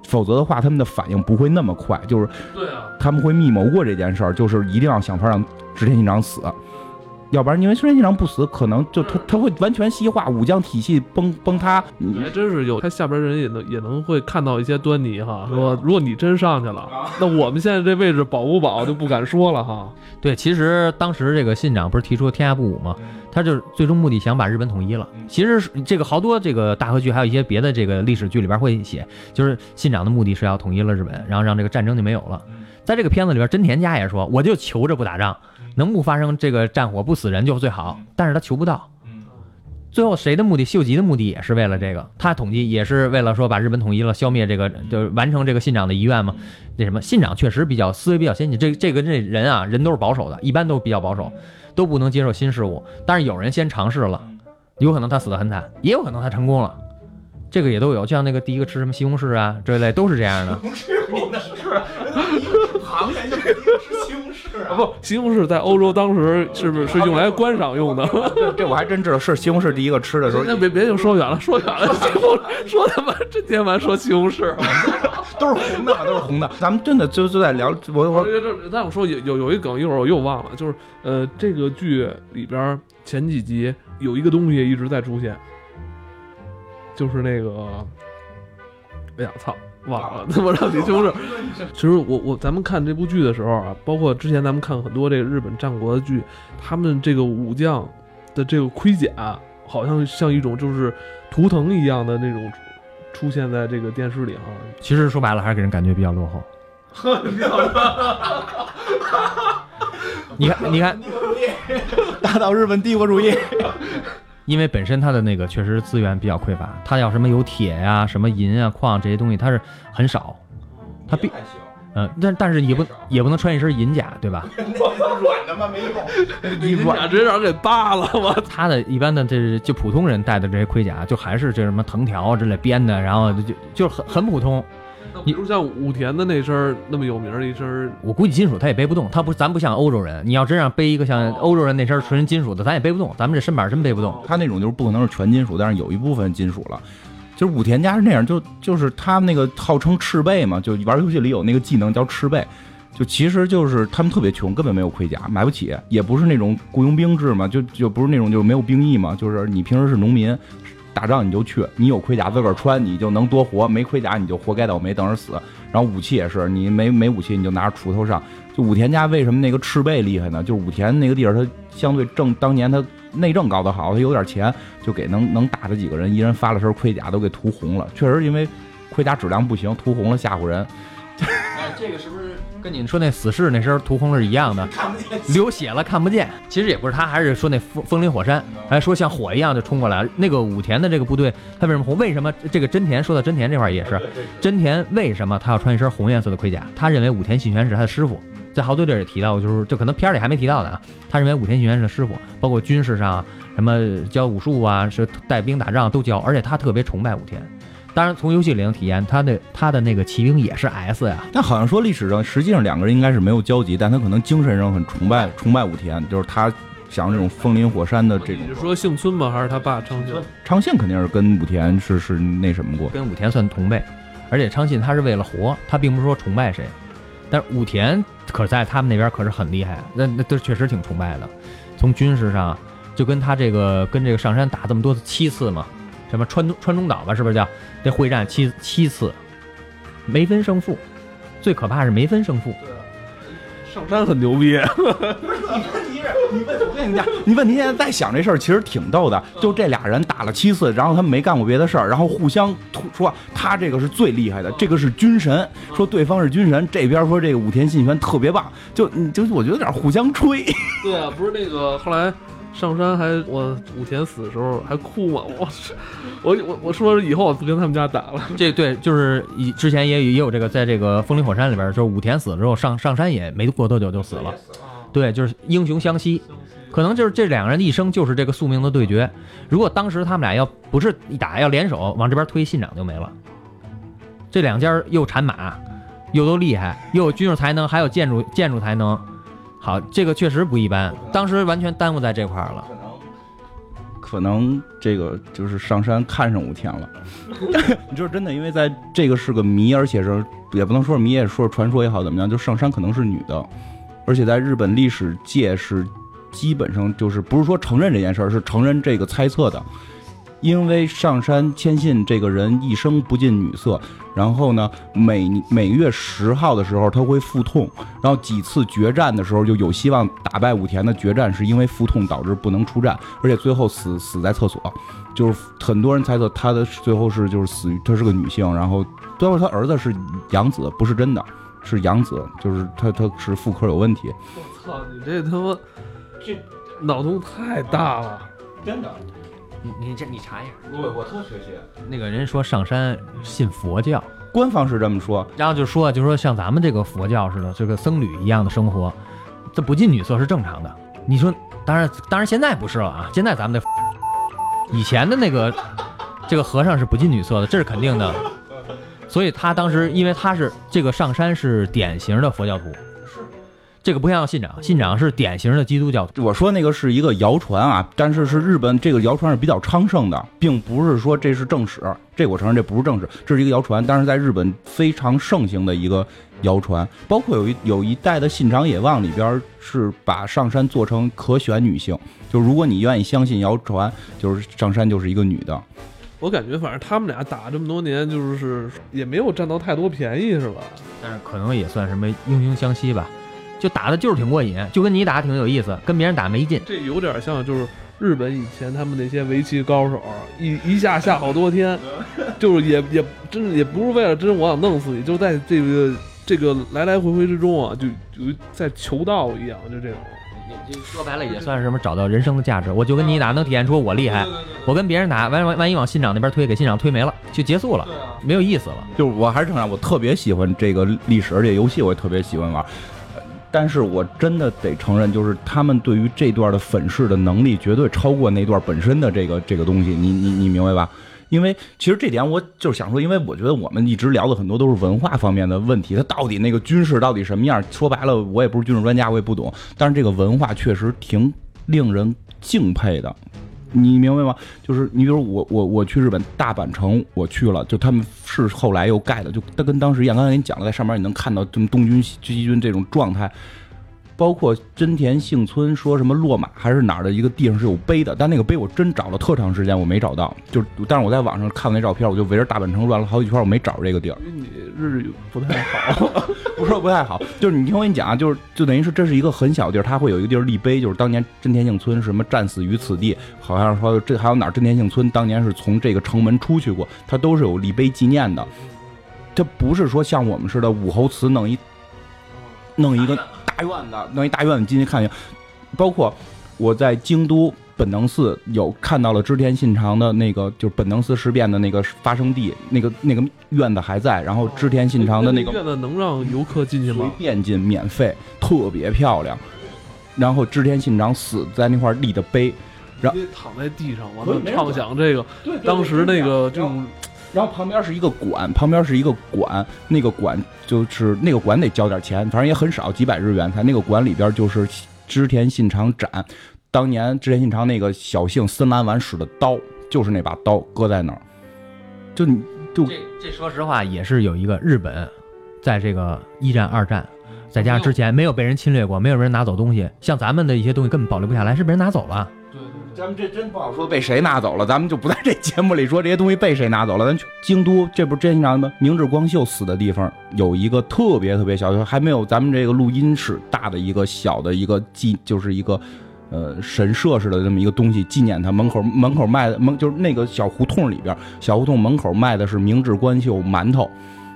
否则的话他们的反应不会那么快，就是对啊，他们会密谋过这件事儿，就是一定要想法让织田信长死，要不然因为织田信长不死，可能就他他会完全西化，武将体系崩崩塌，你还真是有他下边人也能也能会看到一些端倪哈。说如果你真上去了，那我们现在这位置保不保就不敢说了哈。对，其实当时这个信长不是提出天下不武吗？他就是最终目的想把日本统一了。其实这个好多这个大河剧，还有一些别的这个历史剧里边会写，就是信长的目的是要统一了日本，然后让这个战争就没有了。在这个片子里边，真田家也说，我就求着不打仗，能不发生这个战火不死人就最好，但是他求不到。最后谁的目的？秀吉的目的也是为了这个，他统计也是为了说把日本统一了，消灭这个，就是完成这个信长的遗愿嘛。那什么，信长确实比较思维比较先进，这这个这人啊，人都是保守的，一般都比较保守，都不能接受新事物。但是有人先尝试了，有可能他死得很惨，也有可能他成功了，这个也都有。就像那个第一个吃什么西红柿啊这一类，都是这样的。啊不，西红柿在欧洲当时是不是是用来观赏用的？这这我还真知道，是西红柿第一个吃的时候，那别别就说远了，说远了，西红 说他妈真天完说西红柿。都是红的，都是红的。咱们真的就就在聊，我我但我说有有有一梗，一会儿我又忘了，就是呃，这个剧里边前几集有一个东西一直在出现，就是那个，哎呀操，忘了，他妈让你西红柿。其实我我咱们看这部剧的时候啊，包括之前咱们看很多这个日本战国的剧，他们这个武将的这个盔甲，好像像一种就是图腾一样的那种出现在这个电视里哈。其实说白了，还是给人感觉比较落后。你看，你看，打倒日本帝国主义。因为本身它的那个确实资源比较匮乏，它要什么有铁呀、什么银啊、矿这些东西，它是很少。它必，嗯、但但是也不也不能穿一身银甲，对吧？软的吗？没用。你俩直接让人给扒了，我它的一般的这就普通人戴的这些盔甲，就还是这什么藤条之类编的，然后就就就很很普通。比如像武田的那身儿那么有名儿的一身儿，我估计金属他也背不动，他不咱不像欧洲人，你要真让背一个像欧洲人那身纯金属的，咱也背不动，咱们这身板真背不动。他那种就是不可能是全金属，但是有一部分金属了。就是武田家是那样，就就是他们那个号称赤背嘛，就玩游戏里有那个技能叫赤背，就其实就是他们特别穷，根本没有盔甲，买不起，也不是那种雇佣兵制嘛，就就不是那种就是没有兵役嘛，就是你平时是农民，打仗你就去，你有盔甲自个儿穿，你就能多活；没盔甲你就活该倒霉，等着死。然后武器也是，你没没武器你就拿着锄头上。就武田家为什么那个赤背厉害呢？就是武田那个地儿，他相对政当年他内政搞得好，他有点钱，就给能能打的几个人，一人发了身盔甲，都给涂红了。确实因为盔甲质量不行，涂红了吓唬人。这个是不是跟你说那死士那身涂红是一样的？流血了看不见。其实也不是他，还是说那风风林火山，还说像火一样就冲过来了。那个武田的这个部队，他为什么红？为什么这个真田说到真田这块也是，真田为什么他要穿一身红颜色的盔甲？他认为武田信玄是他的师傅，在好多地儿也提到，就是这可能片儿里还没提到的啊。他认为武田信玄是师傅，包括军事上什么教武术啊，是带兵打仗都教，而且他特别崇拜武田。当然，从游戏里能体验他的他的那个骑兵也是 S 呀，但好像说历史上实际上两个人应该是没有交集，但他可能精神上很崇拜崇拜武田，就是他想这种风林火山的这种你是说幸村吗？还是他爸昌信？昌信肯定是跟武田是是那什么过，跟武田算同辈，而且昌信他是为了活，他并不是说崇拜谁，但是武田可在他们那边可是很厉害，那那都确实挺崇拜的。从军事上，就跟他这个跟这个上山打这么多次七次嘛，什么川东川中岛吧，是不是叫这会战七七次，没分胜负，最可怕是没分胜负。上山很牛逼，不 是你问题是，你问我跟你讲，你问题现在在想这事儿，其实挺逗的。就这俩人打了七次，然后他们没干过别的事儿，然后互相吐说他这个是最厉害的，这个是军神，说对方是军神，这边说这个武田信玄特别棒，就你就我觉得有点互相吹。对啊，不是那个后来上山还我武田死的时候还哭嘛，我 我我我说以后我不跟他们家打了。这对就是以之前也也有这个，在这个风林火山里边，就是武田死了之后，上上山也没过多久就死了。对，就是英雄相惜，可能就是这两个人的一生就是这个宿命的对决。如果当时他们俩要不是一打，要联手往这边推，信长就没了。这两家又产马，又都厉害，又有军事才能，还有建筑建筑才能，好，这个确实不一般。当时完全耽误在这块儿了。可能可能这个就是上山看上五天了，你 就是真的，因为在这个是个谜，而且是也不能说是谜，也说是传说也好，怎么样，就上山可能是女的，而且在日本历史界是基本上就是不是说承认这件事儿，是承认这个猜测的，因为上山谦信这个人一生不近女色，然后呢，每每月十号的时候他会腹痛，然后几次决战的时候就有希望打败武田的决战是因为腹痛导致不能出战，而且最后死死在厕所，就是很多人猜测他的最后是就是死于她是个女性，然后最后他儿子是养子，不是真的，是养子，就是他他是妇科有问题，我操，你这他妈这脑洞太大了。真的，你你这你查一下，我我特学习，那个人说上山信佛教。官方是这么说，然后就说，就说像咱们这个佛教似的，这个僧侣一样的生活，这不近女色是正常的。你说，当然，当然现在不是了啊，现在咱们的 以前的那个这个和尚是不近女色的，这是肯定的。所以他当时，因为他是这个上山是典型的佛教徒，这个不像信长，信长是典型的基督教徒。我说那个是一个谣传啊，但是是日本这个谣传是比较昌盛的，并不是说这是正史。这我承认这不是正史，这是一个谣传，但是在日本非常盛行的一个谣传。包括有一有一代的信长野望里边是把上山做成可选女性，就如果你愿意相信谣传，就是上山就是一个女的。我感觉反正他们俩打这么多年，就是也没有占到太多便宜，是吧？但是可能也算什么惺惺相惜吧，就打的就是挺过瘾，就跟你打挺有意思，跟别人打没劲。这有点像就是日本以前他们那些围棋高手，一一下下好多天，就是也也真也不是为了真我想弄死你，就在这个这个来来回回之中啊，就就在求道一样，就这种。说白了也算是什么找到人生的价值。我就跟你打，能体现出我厉害。我跟别人打，万万万一往信长那边推，给信长推没了，就结束了，没有意思了。就是我还是承认，我特别喜欢这个历史，而且游戏我也特别喜欢玩。但是我真的得承认，就是他们对于这段的粉饰的能力，绝对超过那段本身的这个这个东西。你你你明白吧？因为其实这点我就是想说，因为我觉得我们一直聊的很多都是文化方面的问题，它到底那个军事到底什么样？说白了，我也不是军事专家，我也不懂。但是这个文化确实挺令人敬佩的，你明白吗？就是你比如我我我去日本大阪城，我去了，就他们是后来又盖的，就它跟当时一样。刚才给你讲了，在上面你能看到这么东军西军这种状态。包括真田幸村说什么落马还是哪儿的一个地上是有碑的，但那个碑我真找了特长时间，我没找到。就，但是我在网上看那照片，我就围着大阪城转了好几圈，我没找着这个地儿。你日语不太好，不是说不太好，就是你听我跟你讲啊，就是就等于是这是一个很小的地儿，它会有一个地儿立碑，就是当年真田幸村什么战死于此地，好像说这还有哪儿真田幸村当年是从这个城门出去过，它都是有立碑纪念的。它不是说像我们似的武侯祠弄一弄一个大院子，弄一大院子进去看去。包括我在京都本能寺有看到了织田信长的那个，就是本能寺事变的那个发生地，那个那个院子还在。然后织田信长的那个院子能让游客进去随吗？便进，免费，特别漂亮。然后织田信长死在那块立的碑，然后躺在地上，完了可以没人畅想这个当时那个这种然后旁边是一个馆，旁边是一个馆，那个馆就是那个馆得交点钱，反正也很少，几百日元才。那个馆里边就是织田信长斩，当年织田信长那个小姓森兰丸使的刀，就是那把刀搁在那儿，就你就这这说实话也是有一个日本，在这个一战、二战，再加上之前没有被人侵略过，没有人拿走东西，像咱们的一些东西根本保留不下来，是被人拿走了。咱们这真不好说被谁拿走了，咱们就不在这节目里说这些东西被谁拿走了。咱去京都，这不是织田信长吗？明治光秀死的地方有一个特别特别小，就还没有咱们这个录音室大的一个小的一个记，就是一个呃神社似的这么一个东西纪念他。门口门口卖的门就是那个小胡同里边，小胡同门口卖的是明治光秀馒头。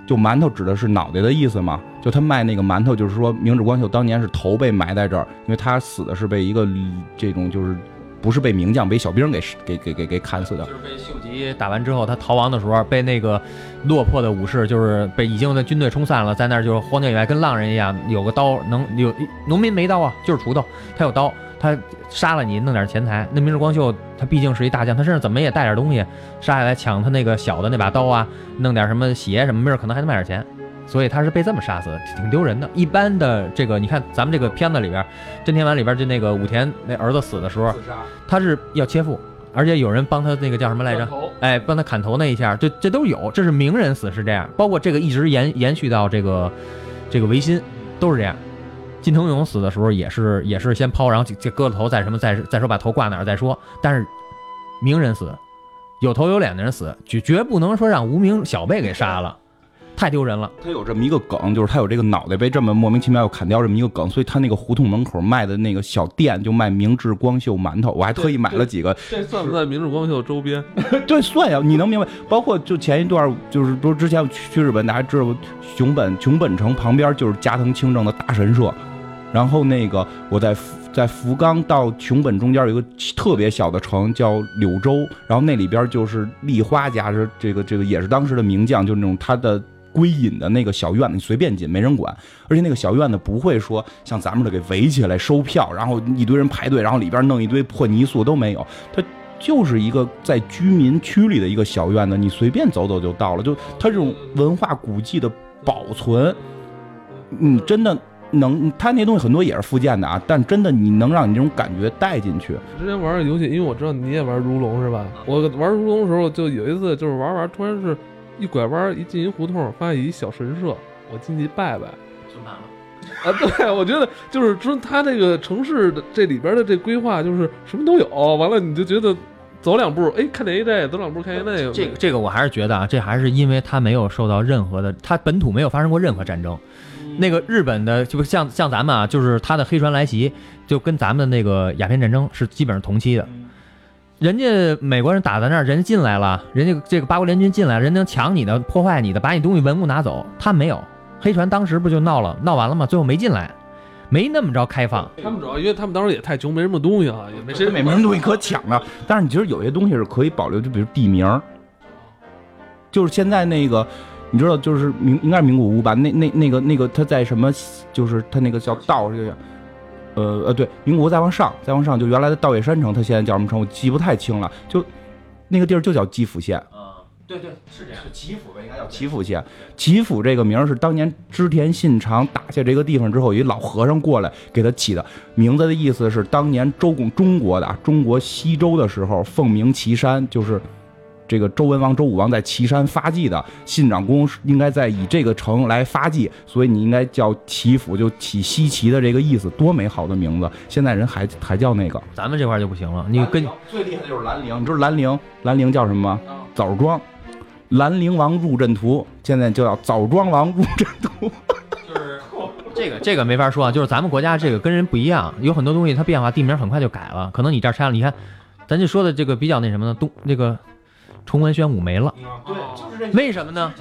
就馒头指的是脑袋的意思嘛？就他卖那个馒头，就是说明治光秀当年是头被埋在这儿，因为他死的是被一个这种就是不是被名将，被小兵给给给给给砍死的。就是被秀吉打完之后，他逃亡的时候，被那个落魄的武士，就是被已经的军队冲散了，在那就是荒郊野外跟浪人一样，有个刀能有农民没刀啊，就是锄头，他有刀，他杀了你弄点钱财。那明日光秀他毕竟是一大将，他身上怎么也带点东西，杀下来抢他那个小的那把刀啊，弄点什么鞋什么，没准可能还能卖点钱。所以他是被这么杀死的，挺丢人的。一般的这个，你看咱们这个片子里边，《真田丸》里边就那个武田那儿子死的时候，他是要切腹，而且有人帮他那个叫什么来着？哎，帮他砍头那一下，这这都有，这是名人死是这样，包括这个一直延延续到这个这个维新都是这样。金藤勇死的时候也是也是先抛，然后就就割了头，再什么再再说把头挂哪儿再说。但是名人死，有头有脸的人死，绝绝不能说让无名小辈给杀了，太丢人了。他有这么一个梗，就是他有这个脑袋被这么莫名其妙又砍掉这么一个梗，所以他那个胡同门口卖的那个小店就卖明治光秀馒头，我还特意买了几个。这算不算明治光秀周边？对，算呀，你能明白？包括就前一段，就是不是之前我去去日本，大家知道熊本熊本城旁边就是加藤清正的大神社，然后那个我在福在福冈到熊本中间有一个特别小的城叫柳州，然后那里边就是立花家是这个这个也是当时的名将，就那种他的。归隐的那个小院子，你随便进，没人管。而且那个小院子不会说像咱们这给围起来收票，然后一堆人排队，然后里边弄一堆破泥塑都没有。它就是一个在居民区里的一个小院子，你随便走走就到了。就它这种文化古迹的保存，你真的能，它那东西很多也是复建的啊，但真的你能让你这种感觉带进去。之前玩的游戏，因为我知道你也玩如龙是吧？我玩如龙的时候，就有一次就是玩玩，突然是。一拐弯一进一胡同，发现一小神社，我进去拜拜。啊，对，我觉得就是说他这个城市的这里边的这规划就是什么都有，完了你就觉得走两步，哎，看见一这，走两步看见那个。这个这个我还是觉得啊，这还是因为他没有受到任何的，他本土没有发生过任何战争。那个日本的就像像咱们啊，就是他的黑船来袭，就跟咱们的那个鸦片战争是基本上同期的。人家美国人打在那儿，人家进来了，人家这个八国联军进来，人能抢你的、破坏你的，把你东西文物拿走。他没有，黑船当时不就闹了，闹完了吗？最后没进来，没那么着开放。他们主要因为他们当时也太穷，没什么东西啊，也没谁没什么东西可抢的。但是你其实有些东西是可以保留，就比如地名，就是现在那个，你知道，就是名应该是名古屋吧？那那那个那个他在什么？就是他那个叫道这个。呃呃，对，名古屋再往上，再往上就原来的道叶山城，它现在叫什么城？我记不太清了。就那个地儿就叫吉府县。嗯，对对，是这样。吉府吧，应该叫吉府县。吉府这个名是当年织田信长打下这个地方之后，一老和尚过来给他起的名字的意思是当年周公中国的中国西周的时候凤鸣岐山，就是。这个周文王、周武王在岐山发迹的，信长公应该在以这个城来发迹，所以你应该叫岐府，就起西岐的这个意思，多美好的名字！现在人还还叫那个，咱们这块就不行了。你跟最厉害的就是兰陵，你知道兰陵兰陵叫什么吗？枣庄，兰陵王入阵图，现在就叫枣庄王入阵图。就是这个这个没法说啊，就是咱们国家这个跟人不一样，有很多东西它变化，地名很快就改了。可能你这儿拆了，你看，咱就说的这个比较那什么呢？东那个。崇文宣武没了。对，就是为什么呢？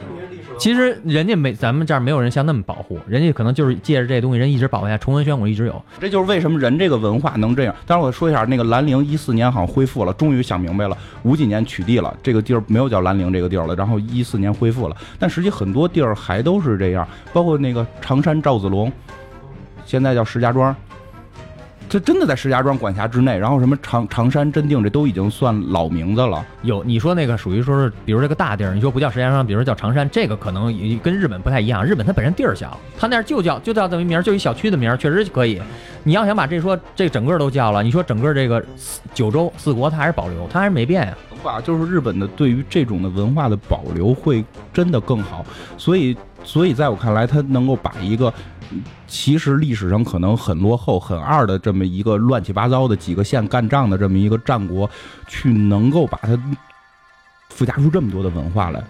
其实人家没，咱们这儿没有人像那么保护，人家可能就是借着这东西，人一直保护下崇文宣武一直有。这就是为什么人这个文化能这样。当然，我说一下，那个兰陵一四年好像恢复了，终于想明白了，五几年取缔了这个地儿，没有叫兰陵这个地儿了，然后一四年恢复了。但实际很多地儿还都是这样，包括那个常山赵子龙，现在叫石家庄。这真的在石家庄管辖之内，然后什么常常山真定，这都已经算老名字了。有你说那个属于说是，比如这个大地儿，你说不叫石家庄，比如说叫常山，这个可能也跟日本不太一样。日本它本身地儿小，它那儿就叫就叫这么一名儿，就一小区的名儿，确实可以。你要想把这说这整个都叫了，你说整个这个九州四国它还是保留，它还是没变呀。文化就是日本的对于这种的文化的保留会真的更好，所以所以在我看来，他能够把一个其实历史上可能很落后、很二的这么一个乱七八糟的几个县干仗的这么一个战国，去能够把它附加出这么多的文化来。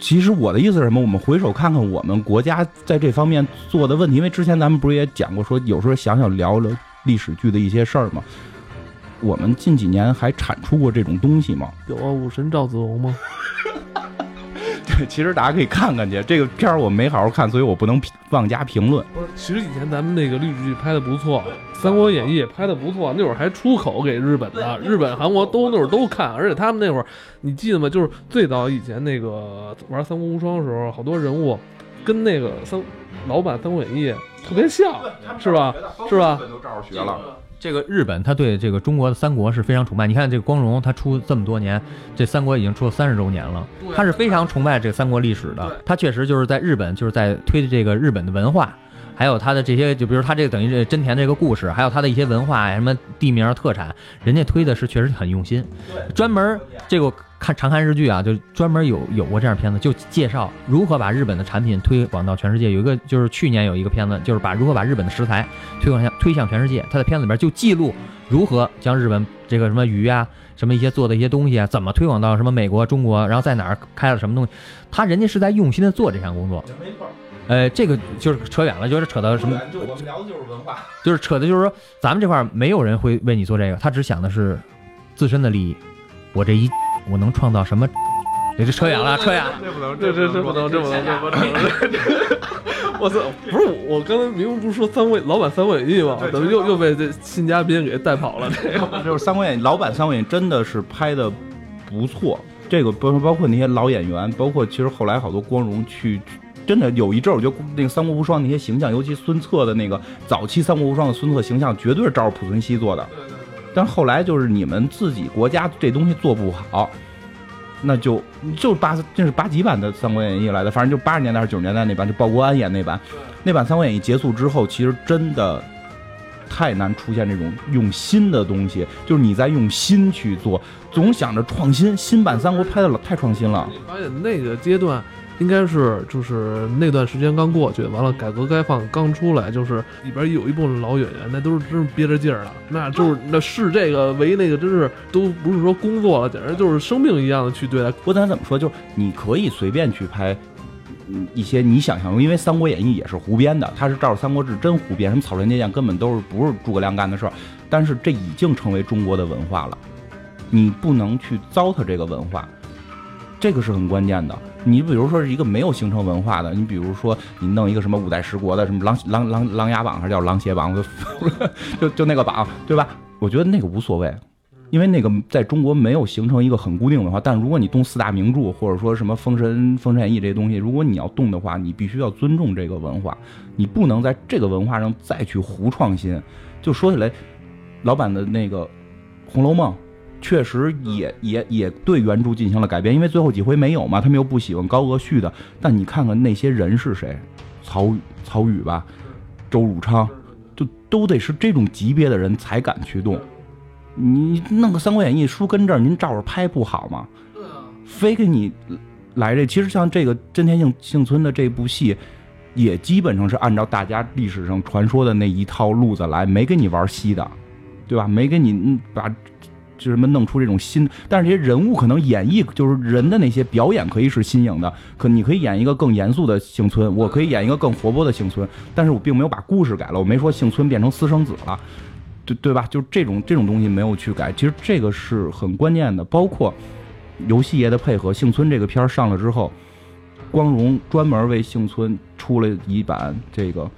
其实我的意思是什么？我们回首看看我们国家在这方面做的问题，因为之前咱们不是也讲过，说有时候想想聊聊历史剧的一些事儿嘛。我们近几年还产出过这种东西吗？有啊，武神赵子龙吗？对，其实大家可以看看去。这个片儿我没好好看，所以我不能评妄加评论。不是，其实以前咱们那个历史剧拍的不错，《三国演义》也拍的不错，那会儿还出口给日本的，日本、韩国都那会儿都看，而且他们那会儿，你记得吗？就是最早以前那个玩《三国无双》的时候，好多人物跟那个三老版《三国演义》特别像，是吧？是吧？都照着学了。这个日本他对这个中国的三国是非常崇拜。你看这个光荣，他出这么多年，这三国已经出了三十周年了，他是非常崇拜这个三国历史的。他确实就是在日本就是在推的这个日本的文化，还有他的这些，就比如他这个等于这真田这个故事，还有他的一些文化呀，什么地名特产，人家推的是确实很用心，专门这个。看常看日剧啊，就专门有有过这样片子，就介绍如何把日本的产品推广到全世界。有一个就是去年有一个片子，就是把如何把日本的食材推广向推向全世界。他在片子里边就记录如何将日本这个什么鱼啊，什么一些做的一些东西啊，怎么推广到什么美国、中国，然后在哪儿开了什么东西。他人家是在用心的做这项工作。没错。呃，这个就是扯远了，就是扯到什么？就我们聊的就是文化，就是扯的就是说，咱们这块没有人会为你做这个，他只想的是自身的利益。我这一。我能创造什么？这扯远了，扯远了。这不能，这这这不能，这不能，这不能。我操！不是我刚才明明不是说三国老版《三国演义》吗？怎么又又被这新嘉宾给带跑了？这个就是《三国演义》老版《三国演义》真的是拍的不错。这个包包括那些老演员，包括其实后来好多光荣去，真的有一阵儿，我觉得那个《三国无双》那些形象，尤其孙策的那个早期《三国无双》的孙策形象，绝对是照着濮存昕做的。但后来就是你们自己国家这东西做不好，那就就八这是八几版的《三国演义》来的，反正就八十年代还是九十年代那版，就鲍国安演那版，那版《三国演义》结束之后，其实真的太难出现这种用心的东西，就是你在用心去做，总想着创新。新版《三国》拍的老太创新了，你发现那个阶段。应该是就是那段时间刚过去，完了改革开放刚出来，就是里边有一部分老演员，那都是真是憋着劲儿了，那就是那视这个为那个，真是都不是说工作了，简直就是生病一样的去对待。不管怎么说，就是你可以随便去拍，嗯，一些你想象中，因为《三国演义》也是胡编的，他是照着《三国志》真胡编，什么草船借箭根本都是不是诸葛亮干的事儿，但是这已经成为中国的文化了，你不能去糟蹋这个文化，这个是很关键的。你比如说是一个没有形成文化的，你比如说你弄一个什么五代十国的什么狼狼狼狼牙榜还是叫狼血榜，就 就就那个榜，对吧？我觉得那个无所谓，因为那个在中国没有形成一个很固定的文化。但如果你动四大名著或者说什么封神封神演义这些东西，如果你要动的话，你必须要尊重这个文化，你不能在这个文化上再去胡创新。就说起来，老版的那个《红楼梦》。确实也也也对原著进行了改编，因为最后几回没有嘛，他们又不喜欢高鹗续的。但你看看那些人是谁，曹曹禺吧，周汝昌，就都得是这种级别的人才敢去动。你弄个《三国演义》书跟这儿，您照着拍不好吗？非给你来这，其实像这个真田幸幸村的这部戏，也基本上是按照大家历史上传说的那一套路子来，没给你玩稀的，对吧？没给你把。就什么弄出这种新，但是这些人物可能演绎就是人的那些表演可以是新颖的，可你可以演一个更严肃的幸村，我可以演一个更活泼的幸村，但是我并没有把故事改了，我没说幸村变成私生子了，对对吧？就这种这种东西没有去改，其实这个是很关键的。包括游戏业的配合，《幸村》这个片儿上了之后，光荣专门为《幸村》出了一版这个《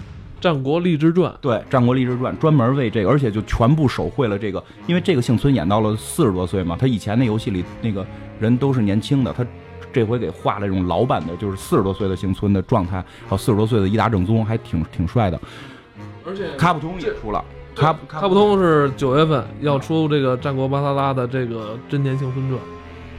战国励志传》，对《战国励志传》专门为这个，而且就全部手绘了这个，因为这个幸村演到了四十多岁嘛，他以前那游戏里那个人都是年轻的，他这回给画了这种老版的，就是四十多岁的幸村的状态，还有四十多岁的伊达正宗，还挺挺帅的。而且卡普通也出了，卡卡普通是九月份要出这个《战国巴萨拉》的这个真田幸村传。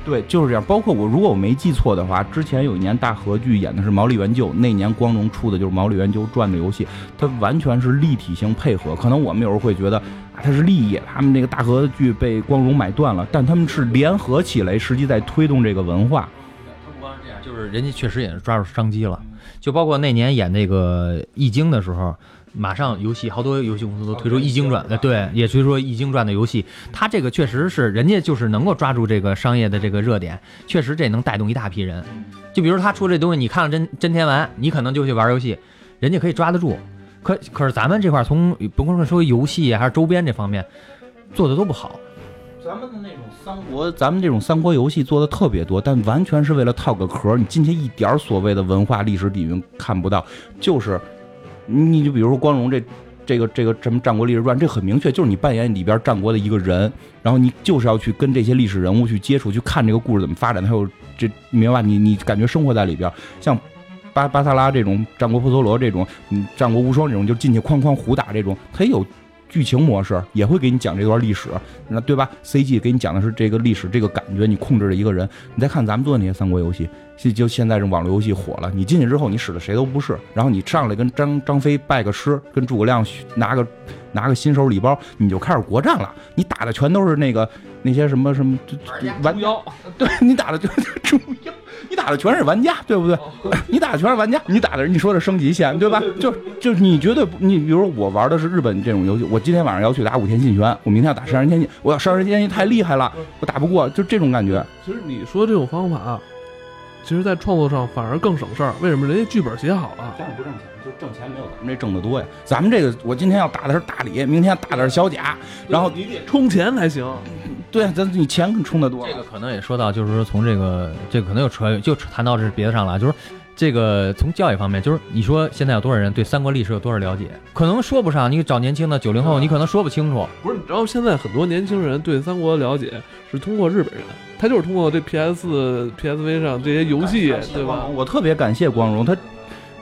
对，就是这样。包括我，如果我没记错的话，之前有一年大合剧演的是毛利元就，那年光荣出的就是毛利元就传的游戏，它完全是立体性配合。可能我们有时候会觉得啊，它是利益，他们那个大合剧被光荣买断了，但他们是联合起来，实际在推动这个文化。不光是这样，就是人家确实也是抓住商机了。就包括那年演那个《易经》的时候。马上游戏好多游戏公司都推出《易经传》的，对，也推出《易经传》的游戏。它这个确实是人家就是能够抓住这个商业的这个热点，确实这能带动一大批人。就比如他出这东西，你看了真真天玩，你可能就去玩游戏，人家可以抓得住。可可是咱们这块从甭管说游戏还是周边这方面做的都不好。咱们的那种三国，咱们这种三国游戏做的特别多，但完全是为了套个壳，你进去一点所谓的文化历史底蕴看不到，就是。你就比如说光荣这，这个这个什么战国历史传，这很明确，就是你扮演里边战国的一个人，然后你就是要去跟这些历史人物去接触，去看这个故事怎么发展，还有这明白？你你感觉生活在里边，像巴巴萨拉这种战国波陀罗这种，嗯，战国无双这种，就进去哐哐胡打这种，它也有。剧情模式也会给你讲这段历史，那对吧？CG 给你讲的是这个历史，这个感觉，你控制着一个人。你再看咱们做的那些三国游戏，就现在这网络游戏火了，你进去之后，你使的谁都不是，然后你上来跟张张飞拜个师，跟诸葛亮拿个拿个新手礼包，你就开始国战了。你打的全都是那个那些什么什么玩妖，对你打的就是猪妖。你打的全是玩家，对不对？你打的全是玩家，你打的人，你说的升级线，对吧？就就你绝对，你比如我玩的是日本这种游戏，我今天晚上要去打武田信玄，我明天要打山人天信，我要山人天信太厉害了，我打不过，就这种感觉。其实你说这种方法，其实在创作上反而更省事儿。为什么？人家剧本写好了，但是不挣钱，就挣钱没有咱们这挣得多呀。咱们这个，我今天要打的是大李，明天打的是小贾，然后你得充钱才行。对，咱你钱充得多。这个可能也说到，就是说从这个，这个可能又扯，就谈到这别的上了。就是这个从教育方面，就是你说现在有多少人对三国历史有多少了解？可能说不上。你找年轻的九零后，你可能说不清楚。不是，你知道现在很多年轻人对三国的了解是通过日本人，他就是通过这 PS、PSV 上这些游戏，对吧？我特别感谢光荣，他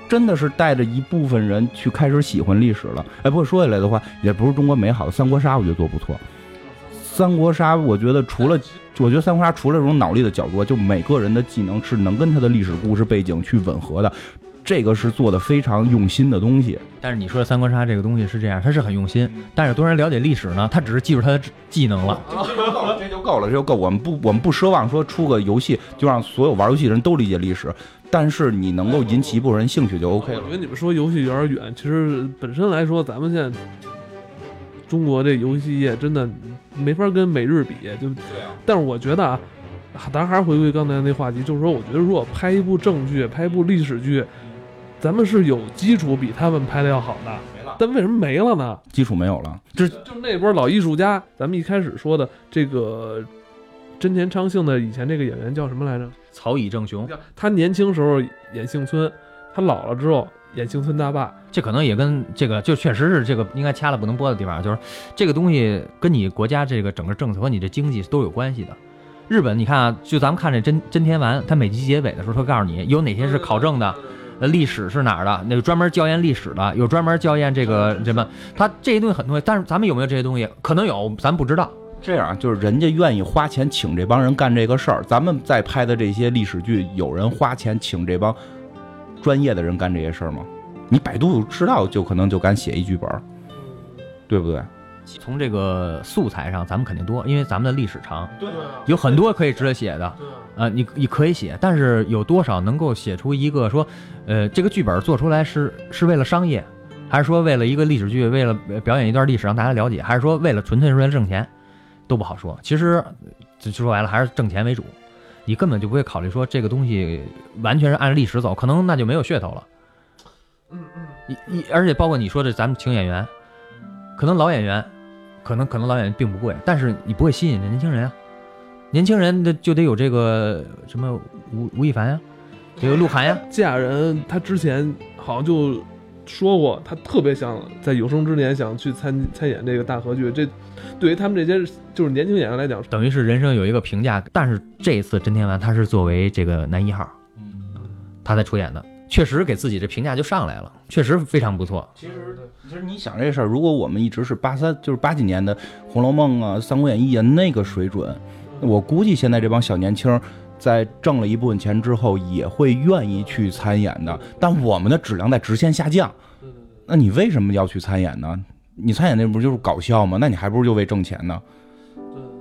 真的是带着一部分人去开始喜欢历史了。哎，不过说起来的话，也不是中国美好的三国杀，我觉得做不错。三国杀，我觉得除了，我觉得三国杀除了这种脑力的角度，就每个人的技能是能跟他的历史故事背景去吻合的，这个是做的非常用心的东西。但是你说的三国杀这个东西是这样，它是很用心，但是多人了解历史呢，他只是记住他的技能了，这就够了，这就够了，这就够。我们不，我们不奢望说出个游戏就让所有玩游戏的人都理解历史，但是你能够引起一部分人兴趣就 OK 了。我觉得你们说游戏有点远，其实本身来说，咱们现在。中国这游戏业真的没法跟美日比，就，但是我觉得啊，咱还是回归刚才那话题，就是说，我觉得如果拍一部正剧，拍一部历史剧，咱们是有基础比他们拍的要好的。没了，但为什么没了呢？基础没有了，就就那波老艺术家，咱们一开始说的这个真田昌幸的以前这个演员叫什么来着？曹乙正雄。他年轻时候演幸村，他老了之后。演幸村大坝，这可能也跟这个就确实是这个应该掐了不能播的地方，就是这个东西跟你国家这个整个政策和你这经济都有关系的。日本，你看啊，就咱们看这真真田丸，他每集结尾的时候，他告诉你有哪些是考证的，呃，历史是哪儿的，那个专门校验历史的，有专门校验这个什么，他这些东西很多，但是咱们有没有这些东西？可能有，咱不知道。这样就是人家愿意花钱请这帮人干这个事儿，咱们在拍的这些历史剧，有人花钱请这帮。专业的人干这些事儿吗？你百度知道就可能就敢写一剧本，对不对？从这个素材上，咱们肯定多，因为咱们的历史长，对，有很多可以值得写的。呃，你你可以写，但是有多少能够写出一个说，呃，这个剧本做出来是是为了商业，还是说为了一个历史剧，为了表演一段历史让大家了解，还是说为了纯粹是为了挣钱，都不好说。其实就说白了，还是挣钱为主。你根本就不会考虑说这个东西完全是按历史走，可能那就没有噱头了。嗯嗯，一一而且包括你说的咱们请演员，可能老演员，可能可能老演员并不贵，但是你不会吸引年轻人啊。年轻人的就得有这个什么吴吴亦凡呀，这个鹿晗呀，这俩人，他之前好像就说过，他特别想在有生之年想去参参演这个大河剧。这对于他们这些就是年轻演员来讲，等于是人生有一个评价。但是这一次真天丸他是作为这个男一号，他才出演的，确实给自己这评价就上来了，确实非常不错。其实，其实你想这事儿，如果我们一直是八三，就是八几年的《红楼梦》啊、《三国演义》啊那个水准，我估计现在这帮小年轻在挣了一部分钱之后，也会愿意去参演的。但我们的质量在直线下降，那你为什么要去参演呢？你参演那不就是搞笑吗？那你还不如就为挣钱呢。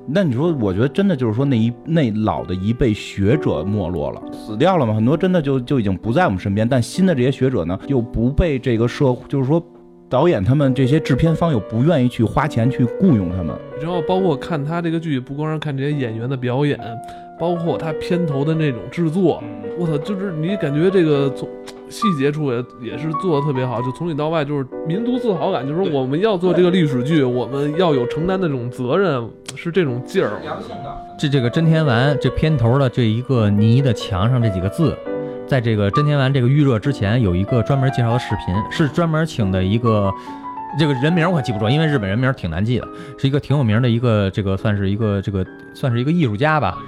那你说，我觉得真的就是说，那一那老的一辈学者没落了，死掉了嘛？很多真的就就已经不在我们身边。但新的这些学者呢，又不被这个社，就是说导演他们这些制片方又不愿意去花钱去雇佣他们。然后包括看他这个剧，不光是看这些演员的表演，包括他片头的那种制作，我操，就是你感觉这个从。细节处也也是做的特别好，就从里到外就是民族自豪感，就是说我们要做这个历史剧，我们要有承担的这种责任，是这种劲儿。这这个真天丸这片头的这一个泥的墙上这几个字，在这个真天丸这个预热之前有一个专门介绍的视频，是专门请的一个这个人名我记不住，因为日本人名挺难记的，是一个挺有名的一个这个算是一个这个算是一个艺术家吧，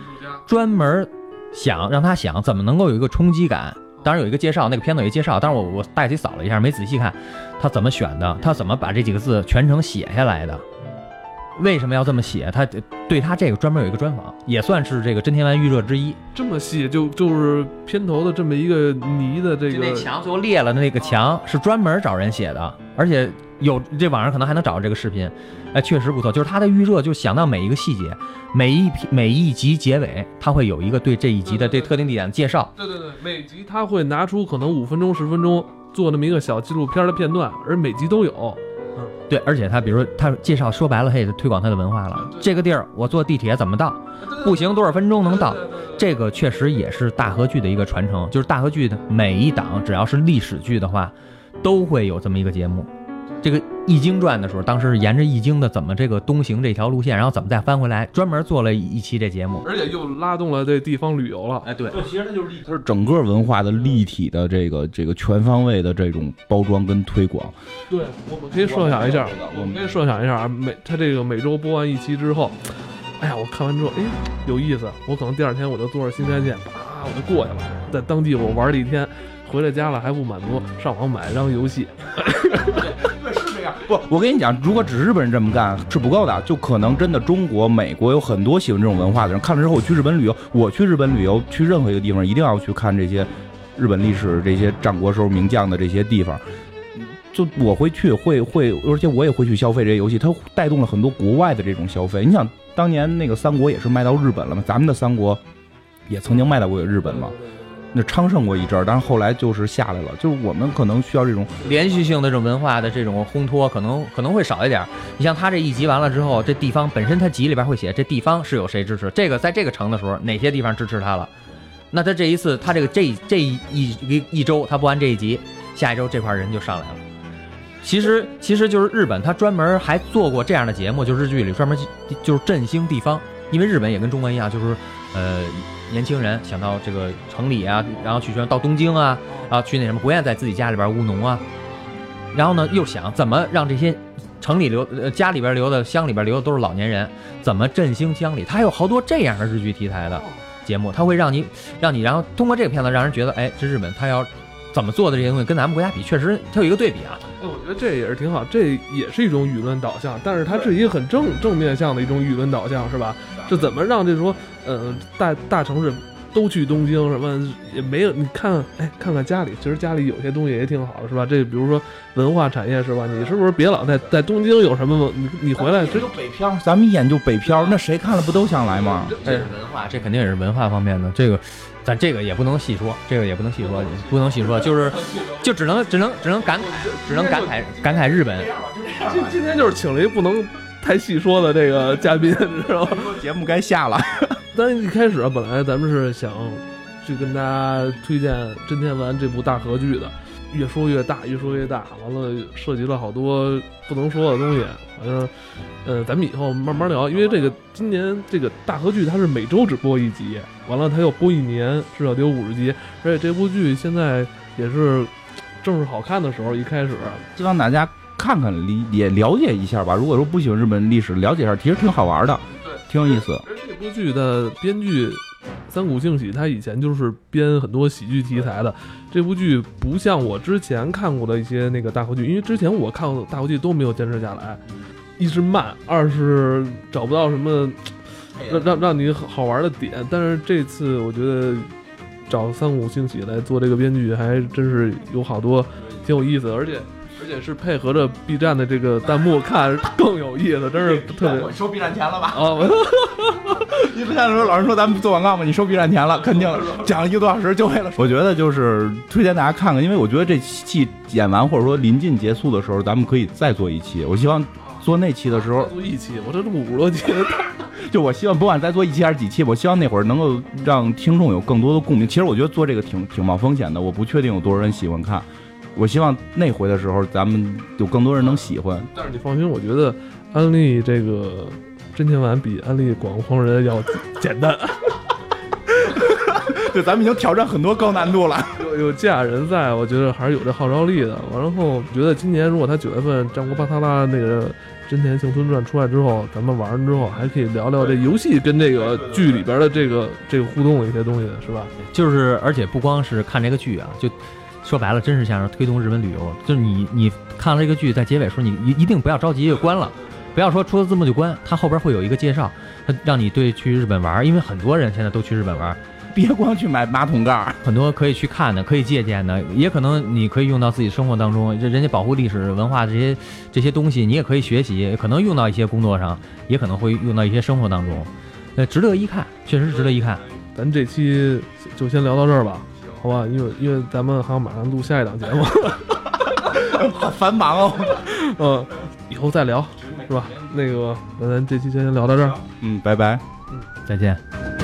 专门想让他想怎么能够有一个冲击感。当然有一个介绍，那个片子有一个介绍，但是我我大体扫了一下，没仔细看，他怎么选的，他怎么把这几个字全程写下来的，为什么要这么写？他对他这个专门有一个专访，也算是这个真田丸预热之一。这么细，就就是片头的这么一个泥的这个那墙最后裂了的那个墙是专门找人写的，而且有这网上可能还能找到这个视频。哎，确实不错，就是他的预热，就想到每一个细节，每一每一集结尾，他会有一个对这一集的这特定地点的介绍。对对对，每集他会拿出可能五分钟、十分钟做那么一个小纪录片的片段，而每集都有。嗯，对，而且他比如说他介绍，说白了他也是推广他的文化了。这个地儿我坐地铁怎么到？步行多少分钟能到？这个确实也是大河剧的一个传承，就是大河剧的每一档只要是历史剧的话，都会有这么一个节目。这个《易经传》的时候，当时是沿着《易经》的怎么这个东行这条路线，然后怎么再翻回来，专门做了一期这节目，而且又拉动了这地方旅游了。哎，对，其实它就是它是整个文化的立体的这个这个全方位的这种包装跟推广。对，我们可以设想一下，我们可以设想一下啊，每它这个每周播完一期之后，哎呀，我看完之后，哎，有意思，我可能第二天我就坐着新干线，啪，我就过去了，在当地我玩了一天，回了家了还不满足，上网买张游戏。我跟你讲，如果只日本人这么干是不够的，就可能真的中国、美国有很多喜欢这种文化的人，看了之后我去日本旅游，我去日本旅游，去任何一个地方一定要去看这些日本历史、这些战国时候名将的这些地方，就我会去，会会，而且我也会去消费这些游戏，它带动了很多国外的这种消费。你想，当年那个三国也是卖到日本了嘛，咱们的三国也曾经卖到过日本嘛。那昌盛过一阵儿，但是后来就是下来了。就是我们可能需要这种连续性的这种文化的这种烘托，可能可能会少一点。你像他这一集完了之后，这地方本身他集里边会写这地方是有谁支持，这个在这个城的时候哪些地方支持他了。那他这一次他这个这这一一一周他播完这一集，下一周这块人就上来了。其实其实就是日本，他专门还做过这样的节目，就日剧里专门就是振兴地方，因为日本也跟中国一样，就是呃。年轻人想到这个城里啊，然后去说到东京啊，啊去那什么，不愿意在自己家里边务农啊，然后呢又想怎么让这些城里留呃家里边留的乡里边留的都是老年人，怎么振兴乡里？他有好多这样的日剧题材的节目，他会让你让你然后通过这个片子让人觉得，哎，这日本他要怎么做的这些东西跟咱们国家比，确实他有一个对比啊。哎，我觉得这也是挺好，这也是一种舆论导向，但是它是一个很正正面向的一种舆论导向，是吧？是怎么让这说？呃，大大城市都去东京，什么也没有。你看，哎，看看家里，其实家里有些东西也挺好的，是吧？这比如说文化产业，是吧？你是不是别老在在东京有什么？你你回来，这就北漂，咱们一眼就北漂，那谁看了不都想来吗？这是文化，这肯定也是文化方面的。这个，咱这个也不能细说，这个也不能细说，不能细说，就是就只能只能只能感慨，只能感慨感慨日本。今今天就是请了一不能。太细说的这个嘉宾，知道吗？节目该下了。咱一开始本来咱们是想去跟大家推荐《真天丸》这部大合剧的，越说越大，越说越大，完了涉及了好多不能说的东西。反正，呃，咱们以后慢慢聊，因为这个今年这个大合剧它是每周只播一集，完了它要播一年，至少得有五十集，而且这部剧现在也是正是好看的时候，一开始希望大家看看理也了解一下吧。如果说不喜欢日本历史，了解一下其实挺好玩的，对，挺有意思。而这部剧的编剧。三谷幸喜，他以前就是编很多喜剧题材的。这部剧不像我之前看过的一些那个大合剧，因为之前我看过的大合剧都没有坚持下来，一是慢，二是找不到什么让让让你好玩的点。但是这次我觉得找三谷幸喜来做这个编剧，还真是有好多挺有意思的，而且。而且是配合着 B 站的这个弹幕看更有意思，真是特别。我收 B 站钱了吧？啊！你 不像说老师说咱们做广告嘛，你收 B 站钱了，肯定 讲了一个多小时就为了。我觉得就是推荐大家看看，因为我觉得这期演完或者说临近结束的时候，咱们可以再做一期。我希望做那期的时候做一期，我这都五十多期了。就我希望不管再做一期还是几期，我希望那会儿能够让听众有更多的共鸣。其实我觉得做这个挺挺冒风险的，我不确定有多少人喜欢看。我希望那回的时候，咱们有更多人能喜欢。但是你放心，我觉得安利这个真田丸比安利广荒人要简单。对，咱们已经挑战很多高难度了。有有芥雅人在，我觉得还是有这号召力的。完了后，觉得今年如果他九月份《战国巴塔拉》那个《真田幸村传》出来之后，咱们玩完之后还可以聊聊这游戏跟这个剧里边的这个这个互动的一些东西，是吧？就是，而且不光是看这个剧啊，就。说白了，真是像是推动日本旅游。就是你，你看了这个剧，在结尾时候，你一一定不要着急就关了，不要说出了字幕就关，它后边会有一个介绍，它让你对去日本玩，因为很多人现在都去日本玩，别光去买马桶盖，很多可以去看的，可以借鉴的，也可能你可以用到自己生活当中。这人家保护历史文化这些这些东西，你也可以学习，可能用到一些工作上，也可能会用到一些生活当中，呃，值得一看，确实值得一看。咱这期就先聊到这儿吧。好吧，因为因为咱们还要马上录下一档节目，好繁忙哦。嗯，以后再聊，是吧？那个，那咱这期先聊到这儿。嗯，拜拜。嗯，再见。